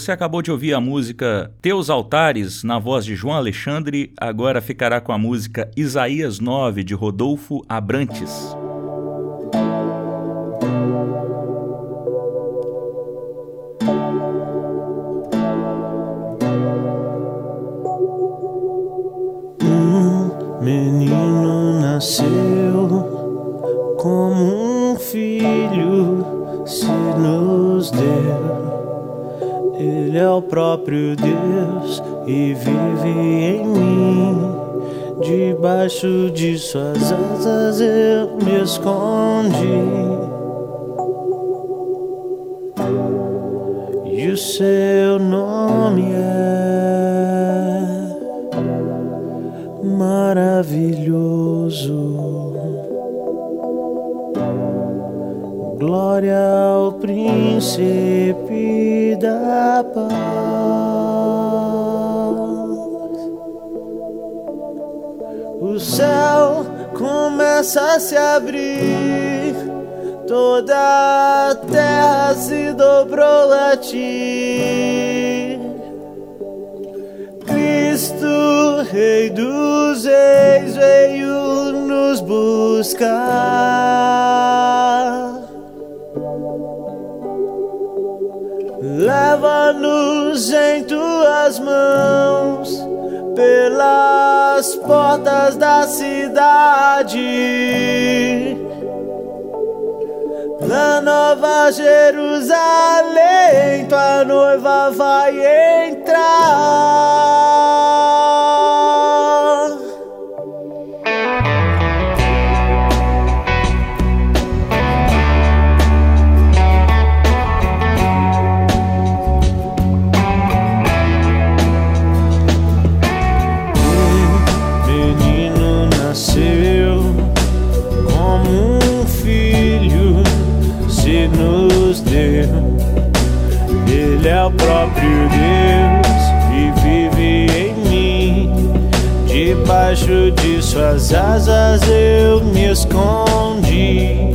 Você acabou de ouvir a música Teus Altares, na voz de João Alexandre, agora ficará com a música Isaías 9, de Rodolfo Abrantes. Um menino nasceu Ele é o próprio Deus e vive em mim. Debaixo de suas asas eu me escondi. E o seu nome é maravilhoso. Glória ao príncipe da paz. O céu começa a se abrir, toda a terra se dobrou a ti. Cristo, Rei dos Reis, veio nos buscar. Leva-nos em tuas mãos pelas portas da cidade. Na nova Jerusalém, tua noiva vai entrar. suas asas eu me escondi.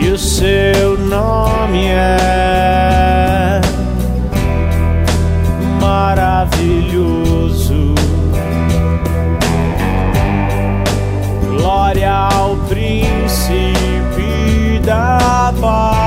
E o seu nome é maravilhoso. Glória ao príncipe da paz.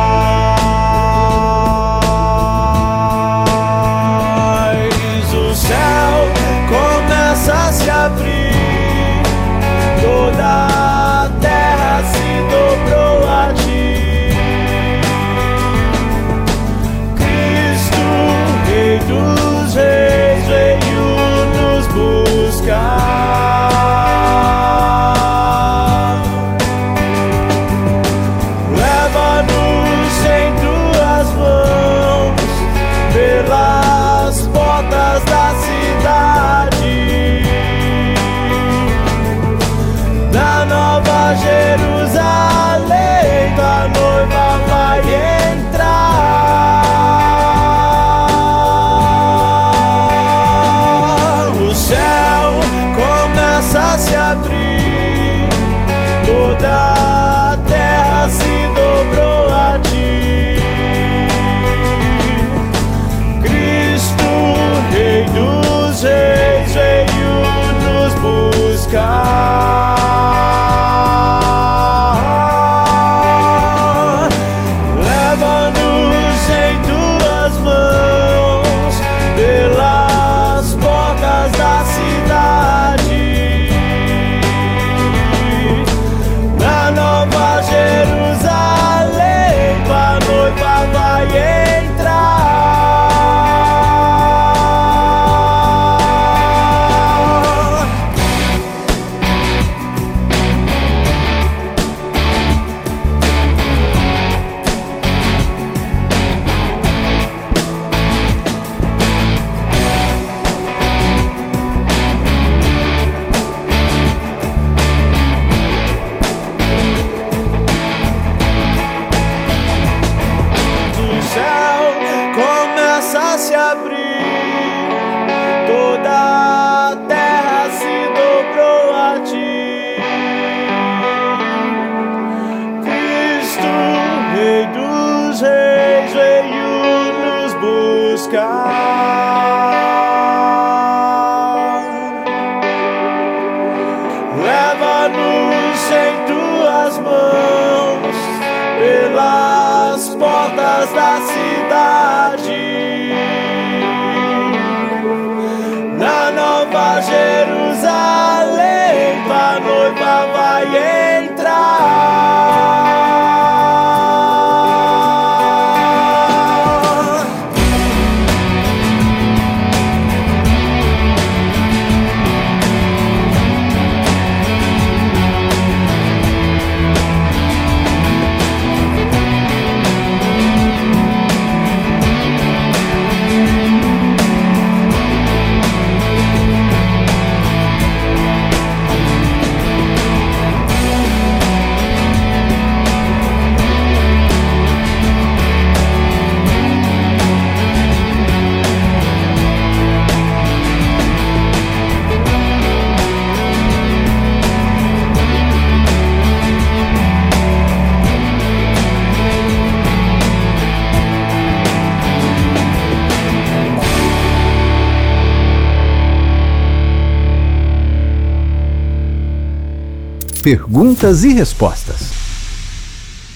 Perguntas e respostas.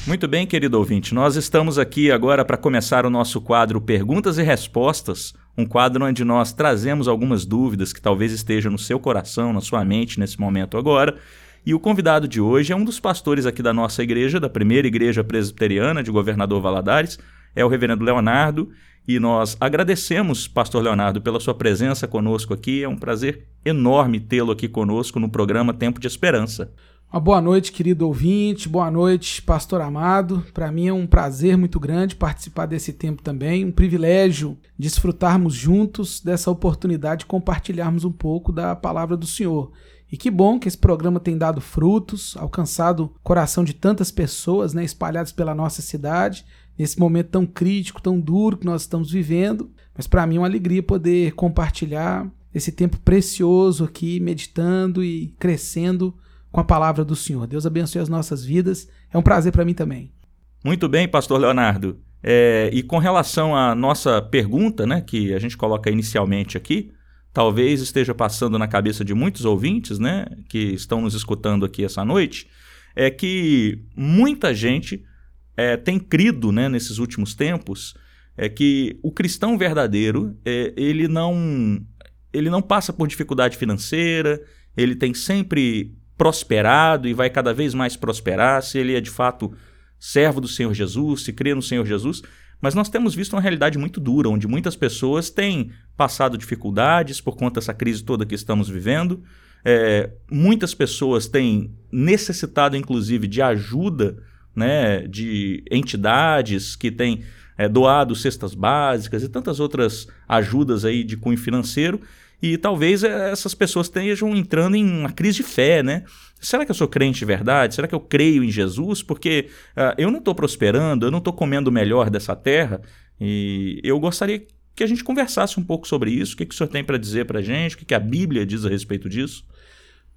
Muito bem, querido ouvinte, nós estamos aqui agora para começar o nosso quadro Perguntas e Respostas, um quadro onde nós trazemos algumas dúvidas que talvez estejam no seu coração, na sua mente nesse momento agora. E o convidado de hoje é um dos pastores aqui da nossa igreja, da primeira igreja presbiteriana de Governador Valadares, é o reverendo Leonardo, e nós agradecemos, pastor Leonardo, pela sua presença conosco aqui. É um prazer enorme tê-lo aqui conosco no programa Tempo de Esperança. Uma boa noite, querido ouvinte. Boa noite, pastor amado. Para mim é um prazer muito grande participar desse tempo também, um privilégio desfrutarmos juntos dessa oportunidade de compartilharmos um pouco da palavra do Senhor. E que bom que esse programa tem dado frutos, alcançado o coração de tantas pessoas, né, espalhadas pela nossa cidade, nesse momento tão crítico, tão duro que nós estamos vivendo. Mas para mim é uma alegria poder compartilhar esse tempo precioso aqui, meditando e crescendo com a palavra do Senhor. Deus abençoe as nossas vidas. É um prazer para mim também. Muito bem, pastor Leonardo. É, e com relação à nossa pergunta, né, que a gente coloca inicialmente aqui, talvez esteja passando na cabeça de muitos ouvintes, né, que estão nos escutando aqui essa noite, é que muita gente é, tem crido, né, nesses últimos tempos, é que o cristão verdadeiro é, ele não ele não passa por dificuldade financeira, ele tem sempre prosperado e vai cada vez mais prosperar, se ele é de fato servo do Senhor Jesus, se crê no Senhor Jesus. Mas nós temos visto uma realidade muito dura, onde muitas pessoas têm passado dificuldades por conta dessa crise toda que estamos vivendo. É, muitas pessoas têm necessitado, inclusive, de ajuda né, de entidades que têm é, doado cestas básicas e tantas outras ajudas aí de cunho financeiro. E talvez eh, essas pessoas estejam entrando em uma crise de fé, né? Será que eu sou crente de verdade? Será que eu creio em Jesus? Porque uh, eu não estou prosperando, eu não estou comendo o melhor dessa terra. E eu gostaria que a gente conversasse um pouco sobre isso. O que, que o senhor tem para dizer para a gente? O que, que a Bíblia diz a respeito disso?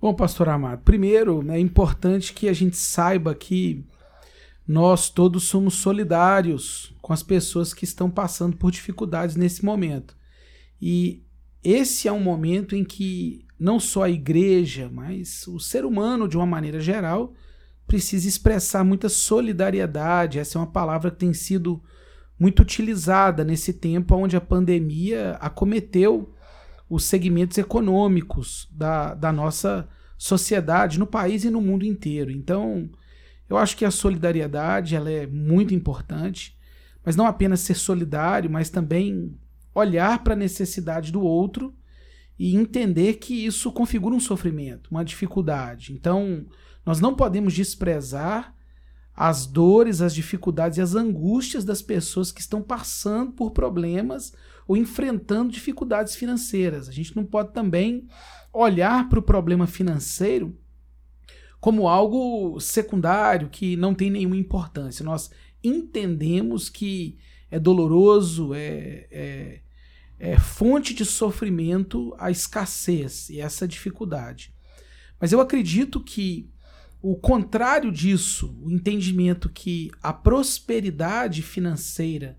Bom, pastor Amado, primeiro né, é importante que a gente saiba que nós todos somos solidários com as pessoas que estão passando por dificuldades nesse momento. E esse é um momento em que não só a igreja, mas o ser humano, de uma maneira geral, precisa expressar muita solidariedade. Essa é uma palavra que tem sido muito utilizada nesse tempo onde a pandemia acometeu os segmentos econômicos da, da nossa sociedade no país e no mundo inteiro. Então, eu acho que a solidariedade ela é muito importante, mas não apenas ser solidário, mas também olhar para a necessidade do outro e entender que isso configura um sofrimento, uma dificuldade. Então, nós não podemos desprezar as dores, as dificuldades e as angústias das pessoas que estão passando por problemas ou enfrentando dificuldades financeiras. A gente não pode também olhar para o problema financeiro como algo secundário que não tem nenhuma importância. Nós entendemos que é doloroso, é, é, é fonte de sofrimento a escassez e essa dificuldade. Mas eu acredito que o contrário disso, o entendimento que a prosperidade financeira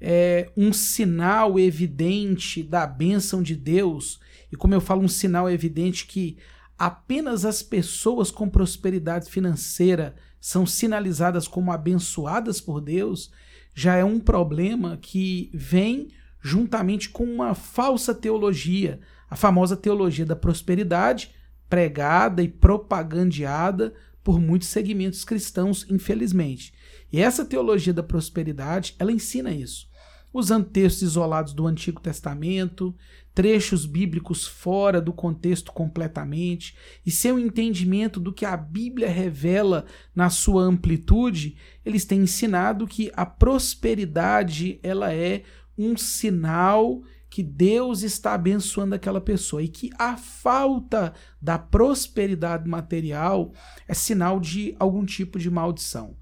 é um sinal evidente da bênção de Deus, e como eu falo, um sinal evidente que apenas as pessoas com prosperidade financeira são sinalizadas como abençoadas por Deus, já é um problema que vem juntamente com uma falsa teologia, a famosa teologia da prosperidade, pregada e propagandeada por muitos segmentos cristãos, infelizmente. E essa teologia da prosperidade, ela ensina isso, usando textos isolados do Antigo Testamento, trechos bíblicos fora do contexto completamente, e seu entendimento do que a Bíblia revela na sua amplitude, eles têm ensinado que a prosperidade ela é um sinal que Deus está abençoando aquela pessoa e que a falta da prosperidade material é sinal de algum tipo de maldição.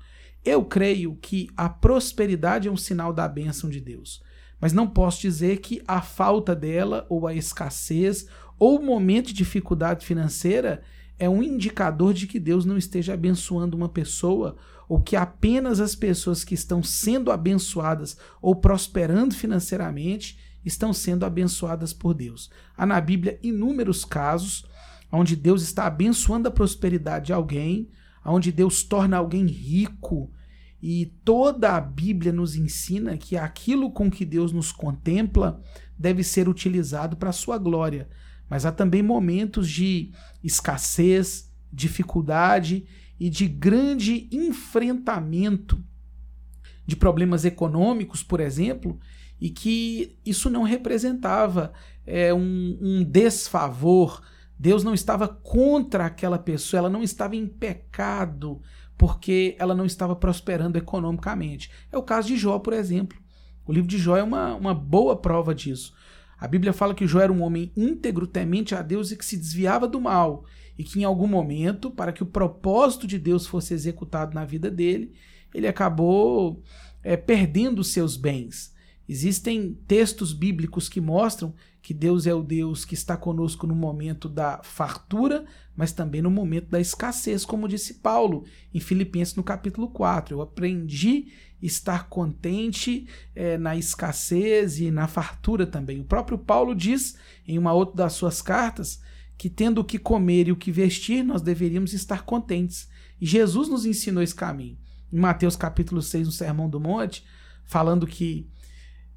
Eu creio que a prosperidade é um sinal da bênção de Deus, mas não posso dizer que a falta dela ou a escassez ou o momento de dificuldade financeira é um indicador de que Deus não esteja abençoando uma pessoa ou que apenas as pessoas que estão sendo abençoadas ou prosperando financeiramente estão sendo abençoadas por Deus. Há na Bíblia inúmeros casos onde Deus está abençoando a prosperidade de alguém, onde Deus torna alguém rico. E toda a Bíblia nos ensina que aquilo com que Deus nos contempla deve ser utilizado para a sua glória. Mas há também momentos de escassez, dificuldade e de grande enfrentamento de problemas econômicos, por exemplo, e que isso não representava é, um, um desfavor. Deus não estava contra aquela pessoa, ela não estava em pecado porque ela não estava prosperando economicamente. É o caso de Jó, por exemplo. O livro de Jó é uma, uma boa prova disso. A Bíblia fala que Jó era um homem íntegro, temente a Deus e que se desviava do mal, e que em algum momento, para que o propósito de Deus fosse executado na vida dele, ele acabou é, perdendo seus bens. Existem textos bíblicos que mostram que Deus é o Deus que está conosco no momento da fartura, mas também no momento da escassez, como disse Paulo em Filipenses no capítulo 4. Eu aprendi estar contente é, na escassez e na fartura também. O próprio Paulo diz em uma outra das suas cartas que, tendo o que comer e o que vestir, nós deveríamos estar contentes. E Jesus nos ensinou esse caminho. Em Mateus capítulo 6, no Sermão do Monte, falando que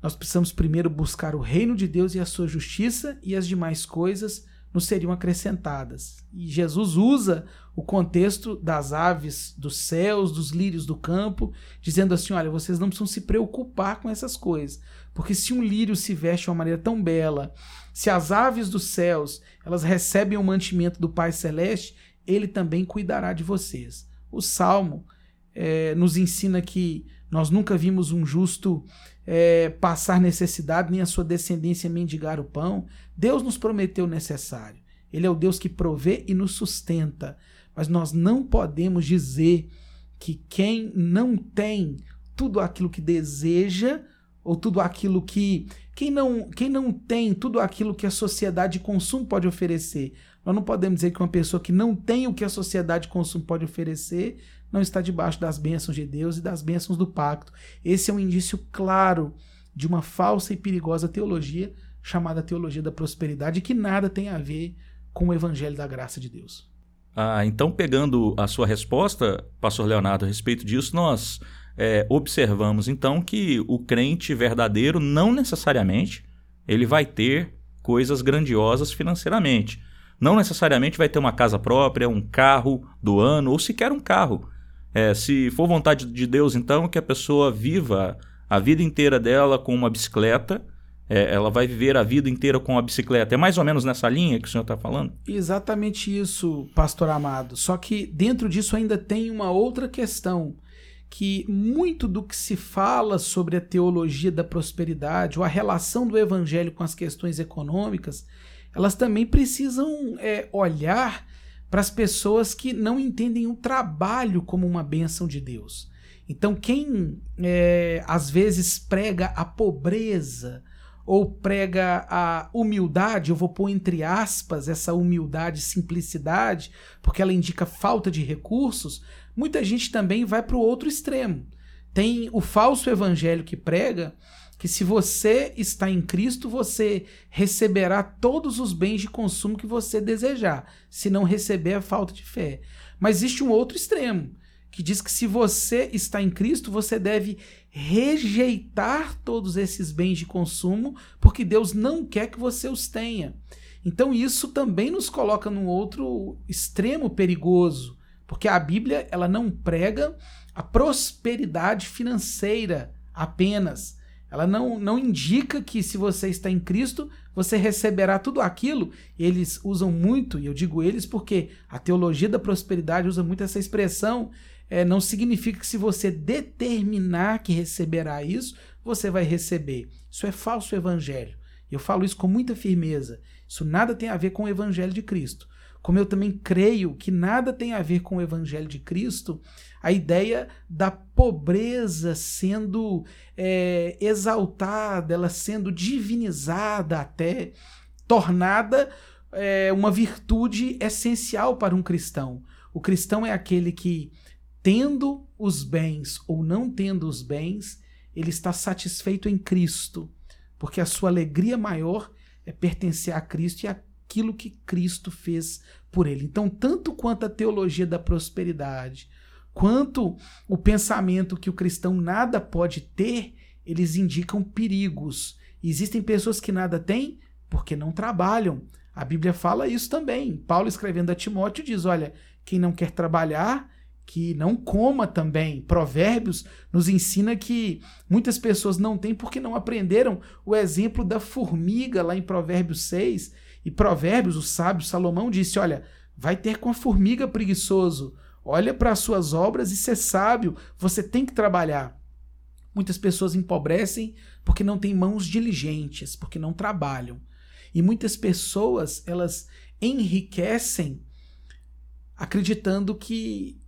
nós precisamos primeiro buscar o reino de Deus e a sua justiça, e as demais coisas nos seriam acrescentadas. E Jesus usa o contexto das aves dos céus, dos lírios do campo, dizendo assim: olha, vocês não precisam se preocupar com essas coisas, porque se um lírio se veste de uma maneira tão bela, se as aves dos céus elas recebem o mantimento do Pai Celeste, ele também cuidará de vocês. O Salmo é, nos ensina que nós nunca vimos um justo é, passar necessidade, nem a sua descendência mendigar o pão. Deus nos prometeu o necessário. Ele é o Deus que provê e nos sustenta. Mas nós não podemos dizer que quem não tem tudo aquilo que deseja, ou tudo aquilo que. Quem não, quem não tem tudo aquilo que a sociedade de consumo pode oferecer. Nós não podemos dizer que uma pessoa que não tem o que a sociedade de consumo pode oferecer não está debaixo das bênçãos de Deus e das bênçãos do pacto. Esse é um indício claro de uma falsa e perigosa teologia chamada teologia da prosperidade, que nada tem a ver com o evangelho da graça de Deus. Ah, então, pegando a sua resposta, pastor Leonardo, a respeito disso, nós é, observamos então que o crente verdadeiro não necessariamente ele vai ter coisas grandiosas financeiramente. Não necessariamente vai ter uma casa própria, um carro do ano ou sequer um carro. É, se for vontade de Deus, então, que a pessoa viva a vida inteira dela com uma bicicleta, é, ela vai viver a vida inteira com a bicicleta. É mais ou menos nessa linha que o senhor está falando? Exatamente isso, pastor amado. Só que dentro disso ainda tem uma outra questão que muito do que se fala sobre a teologia da prosperidade ou a relação do evangelho com as questões econômicas, elas também precisam é, olhar para as pessoas que não entendem o trabalho como uma bênção de Deus. Então, quem é, às vezes prega a pobreza ou prega a humildade, eu vou pôr entre aspas essa humildade, simplicidade, porque ela indica falta de recursos, muita gente também vai para o outro extremo. Tem o falso evangelho que prega que se você está em Cristo, você receberá todos os bens de consumo que você desejar. Se não receber, é falta de fé. Mas existe um outro extremo, que diz que se você está em Cristo, você deve rejeitar todos esses bens de consumo, porque Deus não quer que você os tenha. Então isso também nos coloca num outro extremo perigoso, porque a Bíblia ela não prega a prosperidade financeira apenas ela não, não indica que se você está em Cristo, você receberá tudo aquilo. Eles usam muito, e eu digo eles porque a teologia da prosperidade usa muito essa expressão. É, não significa que se você determinar que receberá isso, você vai receber. Isso é falso evangelho. Eu falo isso com muita firmeza. Isso nada tem a ver com o evangelho de Cristo. Como eu também creio que nada tem a ver com o evangelho de Cristo, a ideia da pobreza sendo é, exaltada, ela sendo divinizada até, tornada é, uma virtude essencial para um cristão. O cristão é aquele que, tendo os bens ou não tendo os bens, ele está satisfeito em Cristo, porque a sua alegria maior é pertencer a Cristo e aquilo que Cristo fez por ele. Então, tanto quanto a teologia da prosperidade, quanto o pensamento que o cristão nada pode ter, eles indicam perigos. Existem pessoas que nada têm porque não trabalham. A Bíblia fala isso também. Paulo escrevendo a Timóteo diz: olha, quem não quer trabalhar, que não coma também. Provérbios nos ensina que muitas pessoas não têm porque não aprenderam o exemplo da formiga lá em Provérbios 6. E Provérbios, o sábio Salomão disse: olha, vai ter com a formiga preguiçoso. Olha para as suas obras e ser sábio. Você tem que trabalhar. Muitas pessoas empobrecem porque não têm mãos diligentes, porque não trabalham. E muitas pessoas, elas enriquecem acreditando que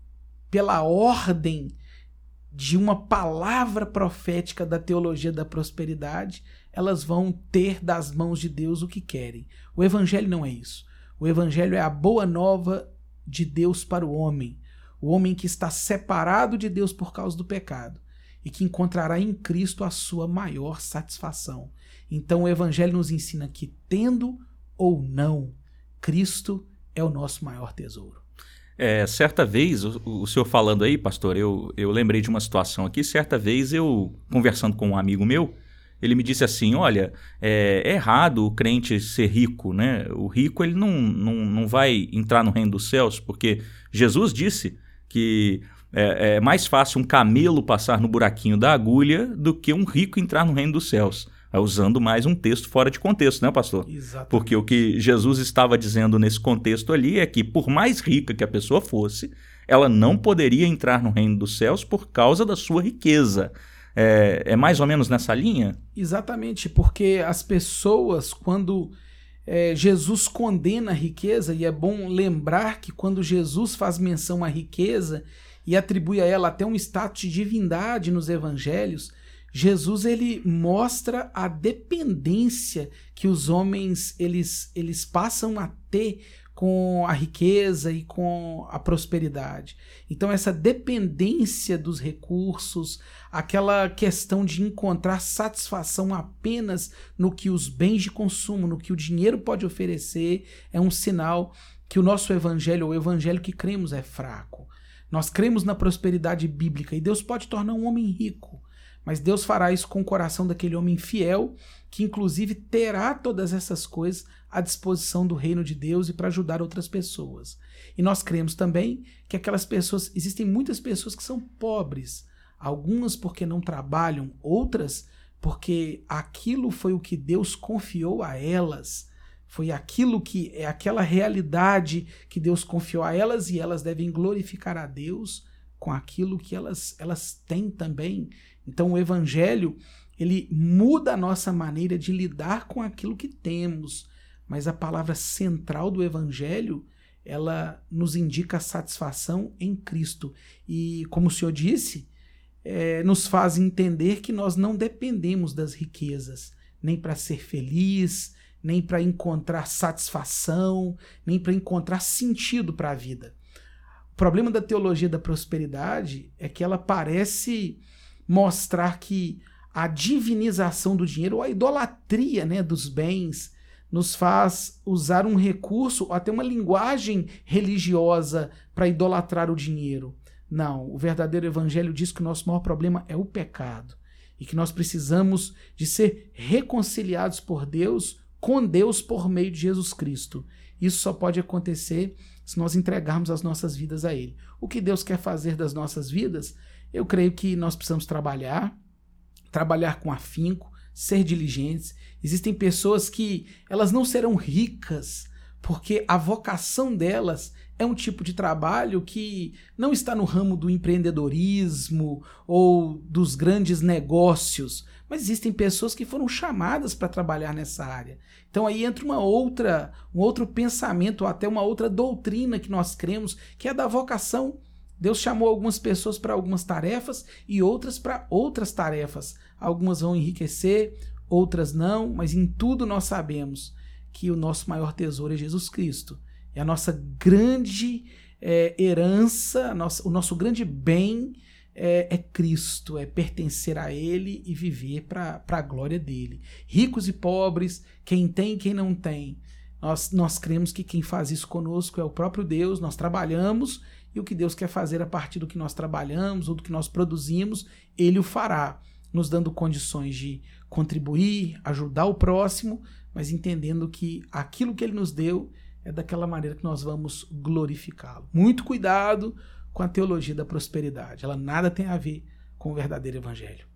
pela ordem de uma palavra profética da teologia da prosperidade, elas vão ter das mãos de Deus o que querem. O evangelho não é isso. O evangelho é a boa nova de Deus para o homem, o homem que está separado de Deus por causa do pecado e que encontrará em Cristo a sua maior satisfação. Então o Evangelho nos ensina que, tendo ou não, Cristo é o nosso maior tesouro. É, certa vez, o, o, senhor falando aí, pastor, eu, eu lembrei de uma situação aqui. Certa vez eu, conversando com um amigo meu, ele me disse assim: Olha, é, é errado o crente ser rico, né? O rico ele não, não, não vai entrar no reino dos céus, porque Jesus disse que é, é mais fácil um camelo passar no buraquinho da agulha do que um rico entrar no reino dos céus. É usando mais um texto fora de contexto, né, pastor? Exatamente. Porque o que Jesus estava dizendo nesse contexto ali é que, por mais rica que a pessoa fosse, ela não poderia entrar no reino dos céus por causa da sua riqueza. É, é mais ou menos nessa linha? Exatamente, porque as pessoas, quando é, Jesus condena a riqueza, e é bom lembrar que quando Jesus faz menção à riqueza e atribui a ela até um status de divindade nos evangelhos, Jesus ele mostra a dependência que os homens eles, eles passam a ter com a riqueza e com a prosperidade. Então essa dependência dos recursos, aquela questão de encontrar satisfação apenas no que os bens de consumo, no que o dinheiro pode oferecer, é um sinal que o nosso evangelho, o evangelho que cremos é fraco. Nós cremos na prosperidade bíblica e Deus pode tornar um homem rico mas Deus fará isso com o coração daquele homem fiel, que inclusive terá todas essas coisas à disposição do reino de Deus e para ajudar outras pessoas. E nós cremos também que aquelas pessoas, existem muitas pessoas que são pobres, algumas porque não trabalham, outras porque aquilo foi o que Deus confiou a elas. Foi aquilo que é aquela realidade que Deus confiou a elas e elas devem glorificar a Deus com aquilo que elas, elas têm também então o evangelho, ele muda a nossa maneira de lidar com aquilo que temos, mas a palavra central do evangelho, ela nos indica a satisfação em Cristo. E como o Senhor disse, é, nos faz entender que nós não dependemos das riquezas, nem para ser feliz, nem para encontrar satisfação, nem para encontrar sentido para a vida. O problema da teologia da prosperidade é que ela parece mostrar que a divinização do dinheiro, ou a idolatria né, dos bens, nos faz usar um recurso, até uma linguagem religiosa para idolatrar o dinheiro. Não, o verdadeiro evangelho diz que o nosso maior problema é o pecado e que nós precisamos de ser reconciliados por Deus, com Deus por meio de Jesus Cristo. Isso só pode acontecer se nós entregarmos as nossas vidas a Ele. O que Deus quer fazer das nossas vidas eu creio que nós precisamos trabalhar, trabalhar com afinco, ser diligentes. Existem pessoas que elas não serão ricas porque a vocação delas é um tipo de trabalho que não está no ramo do empreendedorismo ou dos grandes negócios, mas existem pessoas que foram chamadas para trabalhar nessa área. Então aí entra uma outra, um outro pensamento, ou até uma outra doutrina que nós cremos, que é da vocação Deus chamou algumas pessoas para algumas tarefas e outras para outras tarefas. Algumas vão enriquecer, outras não, mas em tudo nós sabemos que o nosso maior tesouro é Jesus Cristo. É a nossa grande é, herança, nossa, o nosso grande bem é, é, Cristo, é pertencer a Ele e viver para a glória dele. Ricos e pobres, quem tem e quem não tem. Nós, nós cremos que quem faz isso conosco é o próprio Deus, nós trabalhamos e o que Deus quer fazer a partir do que nós trabalhamos ou do que nós produzimos, Ele o fará. Nos dando condições de contribuir, ajudar o próximo, mas entendendo que aquilo que ele nos deu é daquela maneira que nós vamos glorificá-lo. Muito cuidado com a teologia da prosperidade. Ela nada tem a ver com o verdadeiro evangelho.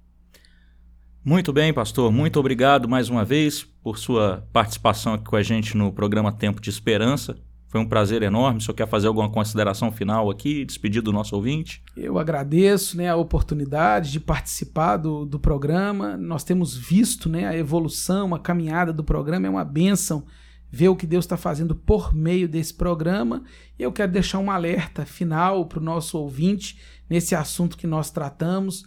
Muito bem, pastor. Muito obrigado mais uma vez por sua participação aqui com a gente no programa Tempo de Esperança. Foi um prazer enorme. Senhor quer fazer alguma consideração final aqui, despedir do nosso ouvinte? Eu agradeço né, a oportunidade de participar do, do programa. Nós temos visto né, a evolução, a caminhada do programa. É uma bênção ver o que Deus está fazendo por meio desse programa. E eu quero deixar um alerta final para o nosso ouvinte nesse assunto que nós tratamos,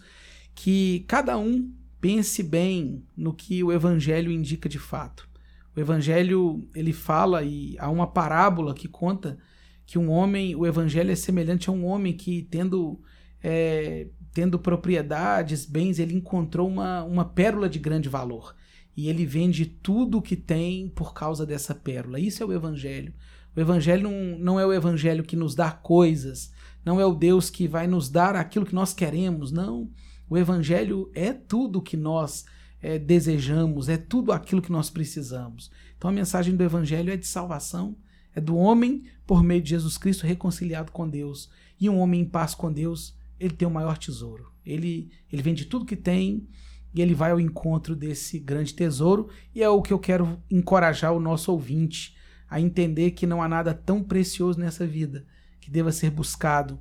que cada um pense bem no que o evangelho indica de fato. O evangelho, ele fala e há uma parábola que conta que um homem, o evangelho é semelhante a um homem que tendo é, tendo propriedades, bens, ele encontrou uma, uma pérola de grande valor. E ele vende tudo o que tem por causa dessa pérola. Isso é o evangelho. O evangelho não, não é o evangelho que nos dá coisas, não é o Deus que vai nos dar aquilo que nós queremos, não. O Evangelho é tudo que nós é, desejamos, é tudo aquilo que nós precisamos. Então a mensagem do Evangelho é de salvação, é do homem por meio de Jesus Cristo reconciliado com Deus. E um homem em paz com Deus, ele tem o maior tesouro. Ele, ele vende tudo que tem e ele vai ao encontro desse grande tesouro. E é o que eu quero encorajar o nosso ouvinte a entender que não há nada tão precioso nessa vida que deva ser buscado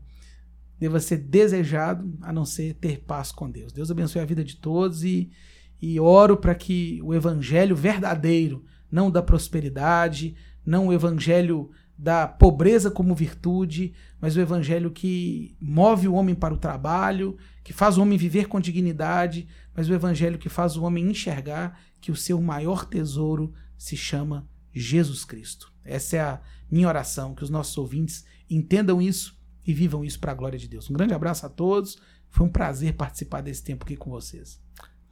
deva ser desejado a não ser ter paz com Deus. Deus abençoe a vida de todos e, e oro para que o evangelho verdadeiro, não da prosperidade, não o evangelho da pobreza como virtude, mas o evangelho que move o homem para o trabalho, que faz o homem viver com dignidade, mas o evangelho que faz o homem enxergar que o seu maior tesouro se chama Jesus Cristo. Essa é a minha oração, que os nossos ouvintes entendam isso e vivam isso para a glória de Deus. Um grande abraço a todos. Foi um prazer participar desse tempo aqui com vocês.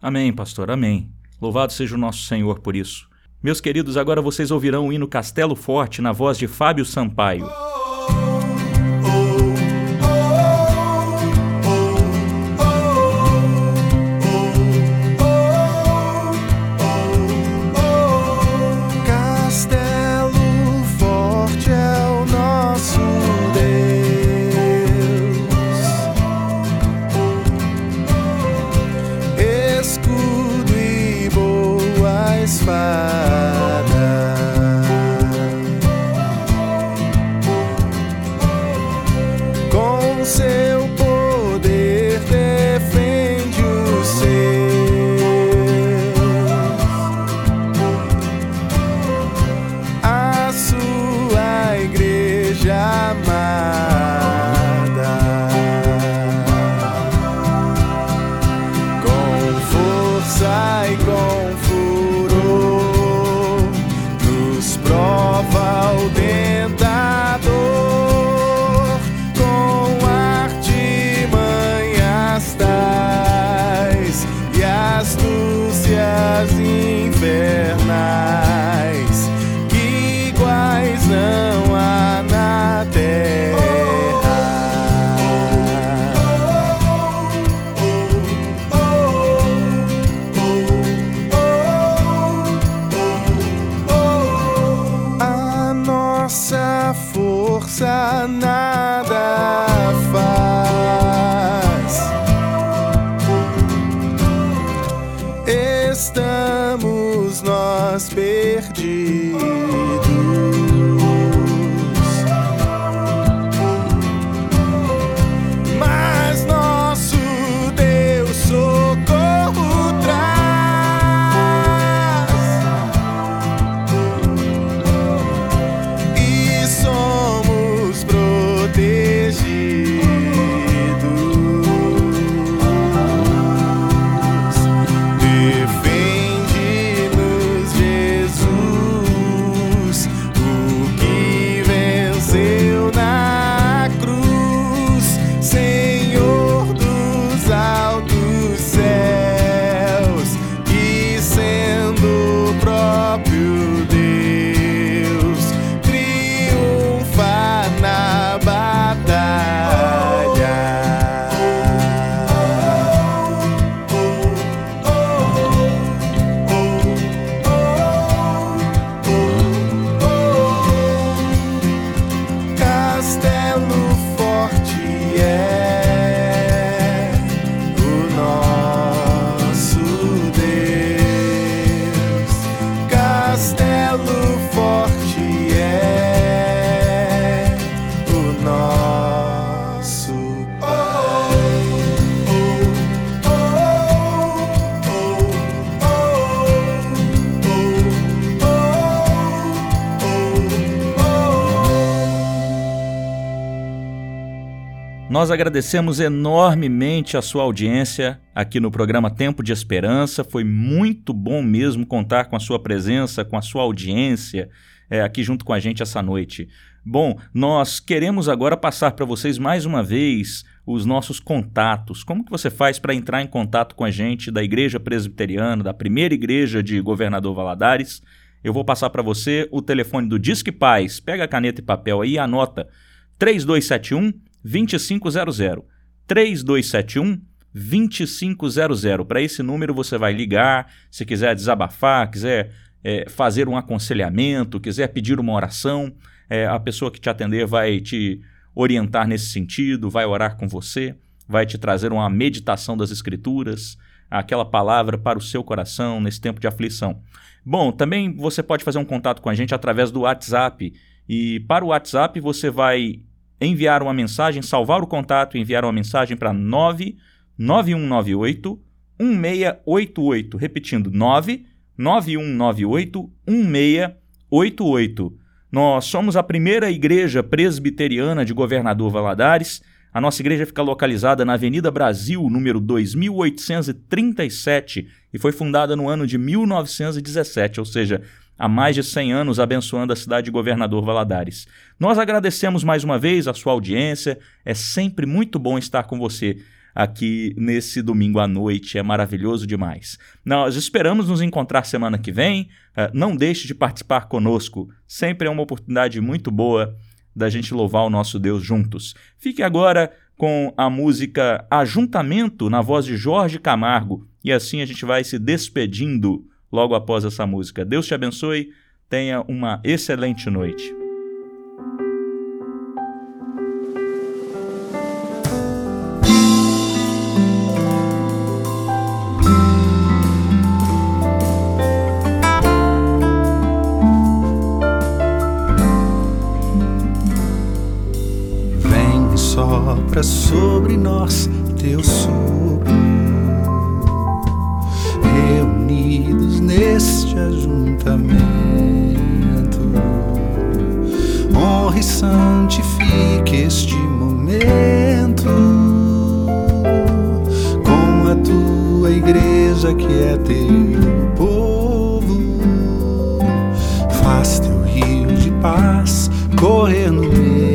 Amém, pastor. Amém. Louvado seja o nosso Senhor por isso. Meus queridos, agora vocês ouvirão o hino Castelo Forte na voz de Fábio Sampaio. Nós agradecemos enormemente a sua audiência aqui no programa Tempo de Esperança. Foi muito bom mesmo contar com a sua presença, com a sua audiência é, aqui junto com a gente essa noite. Bom, nós queremos agora passar para vocês mais uma vez os nossos contatos. Como que você faz para entrar em contato com a gente da Igreja Presbiteriana, da primeira igreja de Governador Valadares? Eu vou passar para você o telefone do Disque Paz. Pega a caneta e papel aí e anota 3271 2500. 3271 2500. Para esse número você vai ligar, se quiser desabafar, quiser é, fazer um aconselhamento, quiser pedir uma oração, é, a pessoa que te atender vai te orientar nesse sentido, vai orar com você, vai te trazer uma meditação das Escrituras, aquela palavra para o seu coração nesse tempo de aflição. Bom, também você pode fazer um contato com a gente através do WhatsApp. E para o WhatsApp você vai enviar uma mensagem, salvar o contato e enviar uma mensagem para 99198 1688. Repetindo, 99198 1688. Nós somos a primeira igreja presbiteriana de Governador Valadares. A nossa igreja fica localizada na Avenida Brasil, número 2837, e foi fundada no ano de 1917, ou seja, há mais de 100 anos abençoando a cidade de Governador Valadares. Nós agradecemos mais uma vez a sua audiência, é sempre muito bom estar com você aqui nesse domingo à noite, é maravilhoso demais. Nós esperamos nos encontrar semana que vem, uh, não deixe de participar conosco, sempre é uma oportunidade muito boa da gente louvar o nosso Deus juntos. Fique agora com a música Ajuntamento na voz de Jorge Camargo e assim a gente vai se despedindo logo após essa música. Deus te abençoe, tenha uma excelente noite. Vem sopra sobre nós teu sopro ajuntamento. Honre e santifique este momento com a tua igreja que é teu povo. Faz teu rio de paz correr no meio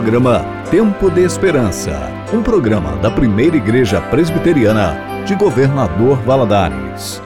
programa Tempo de Esperança, um programa da primeira igreja presbiteriana de Governador Valadares.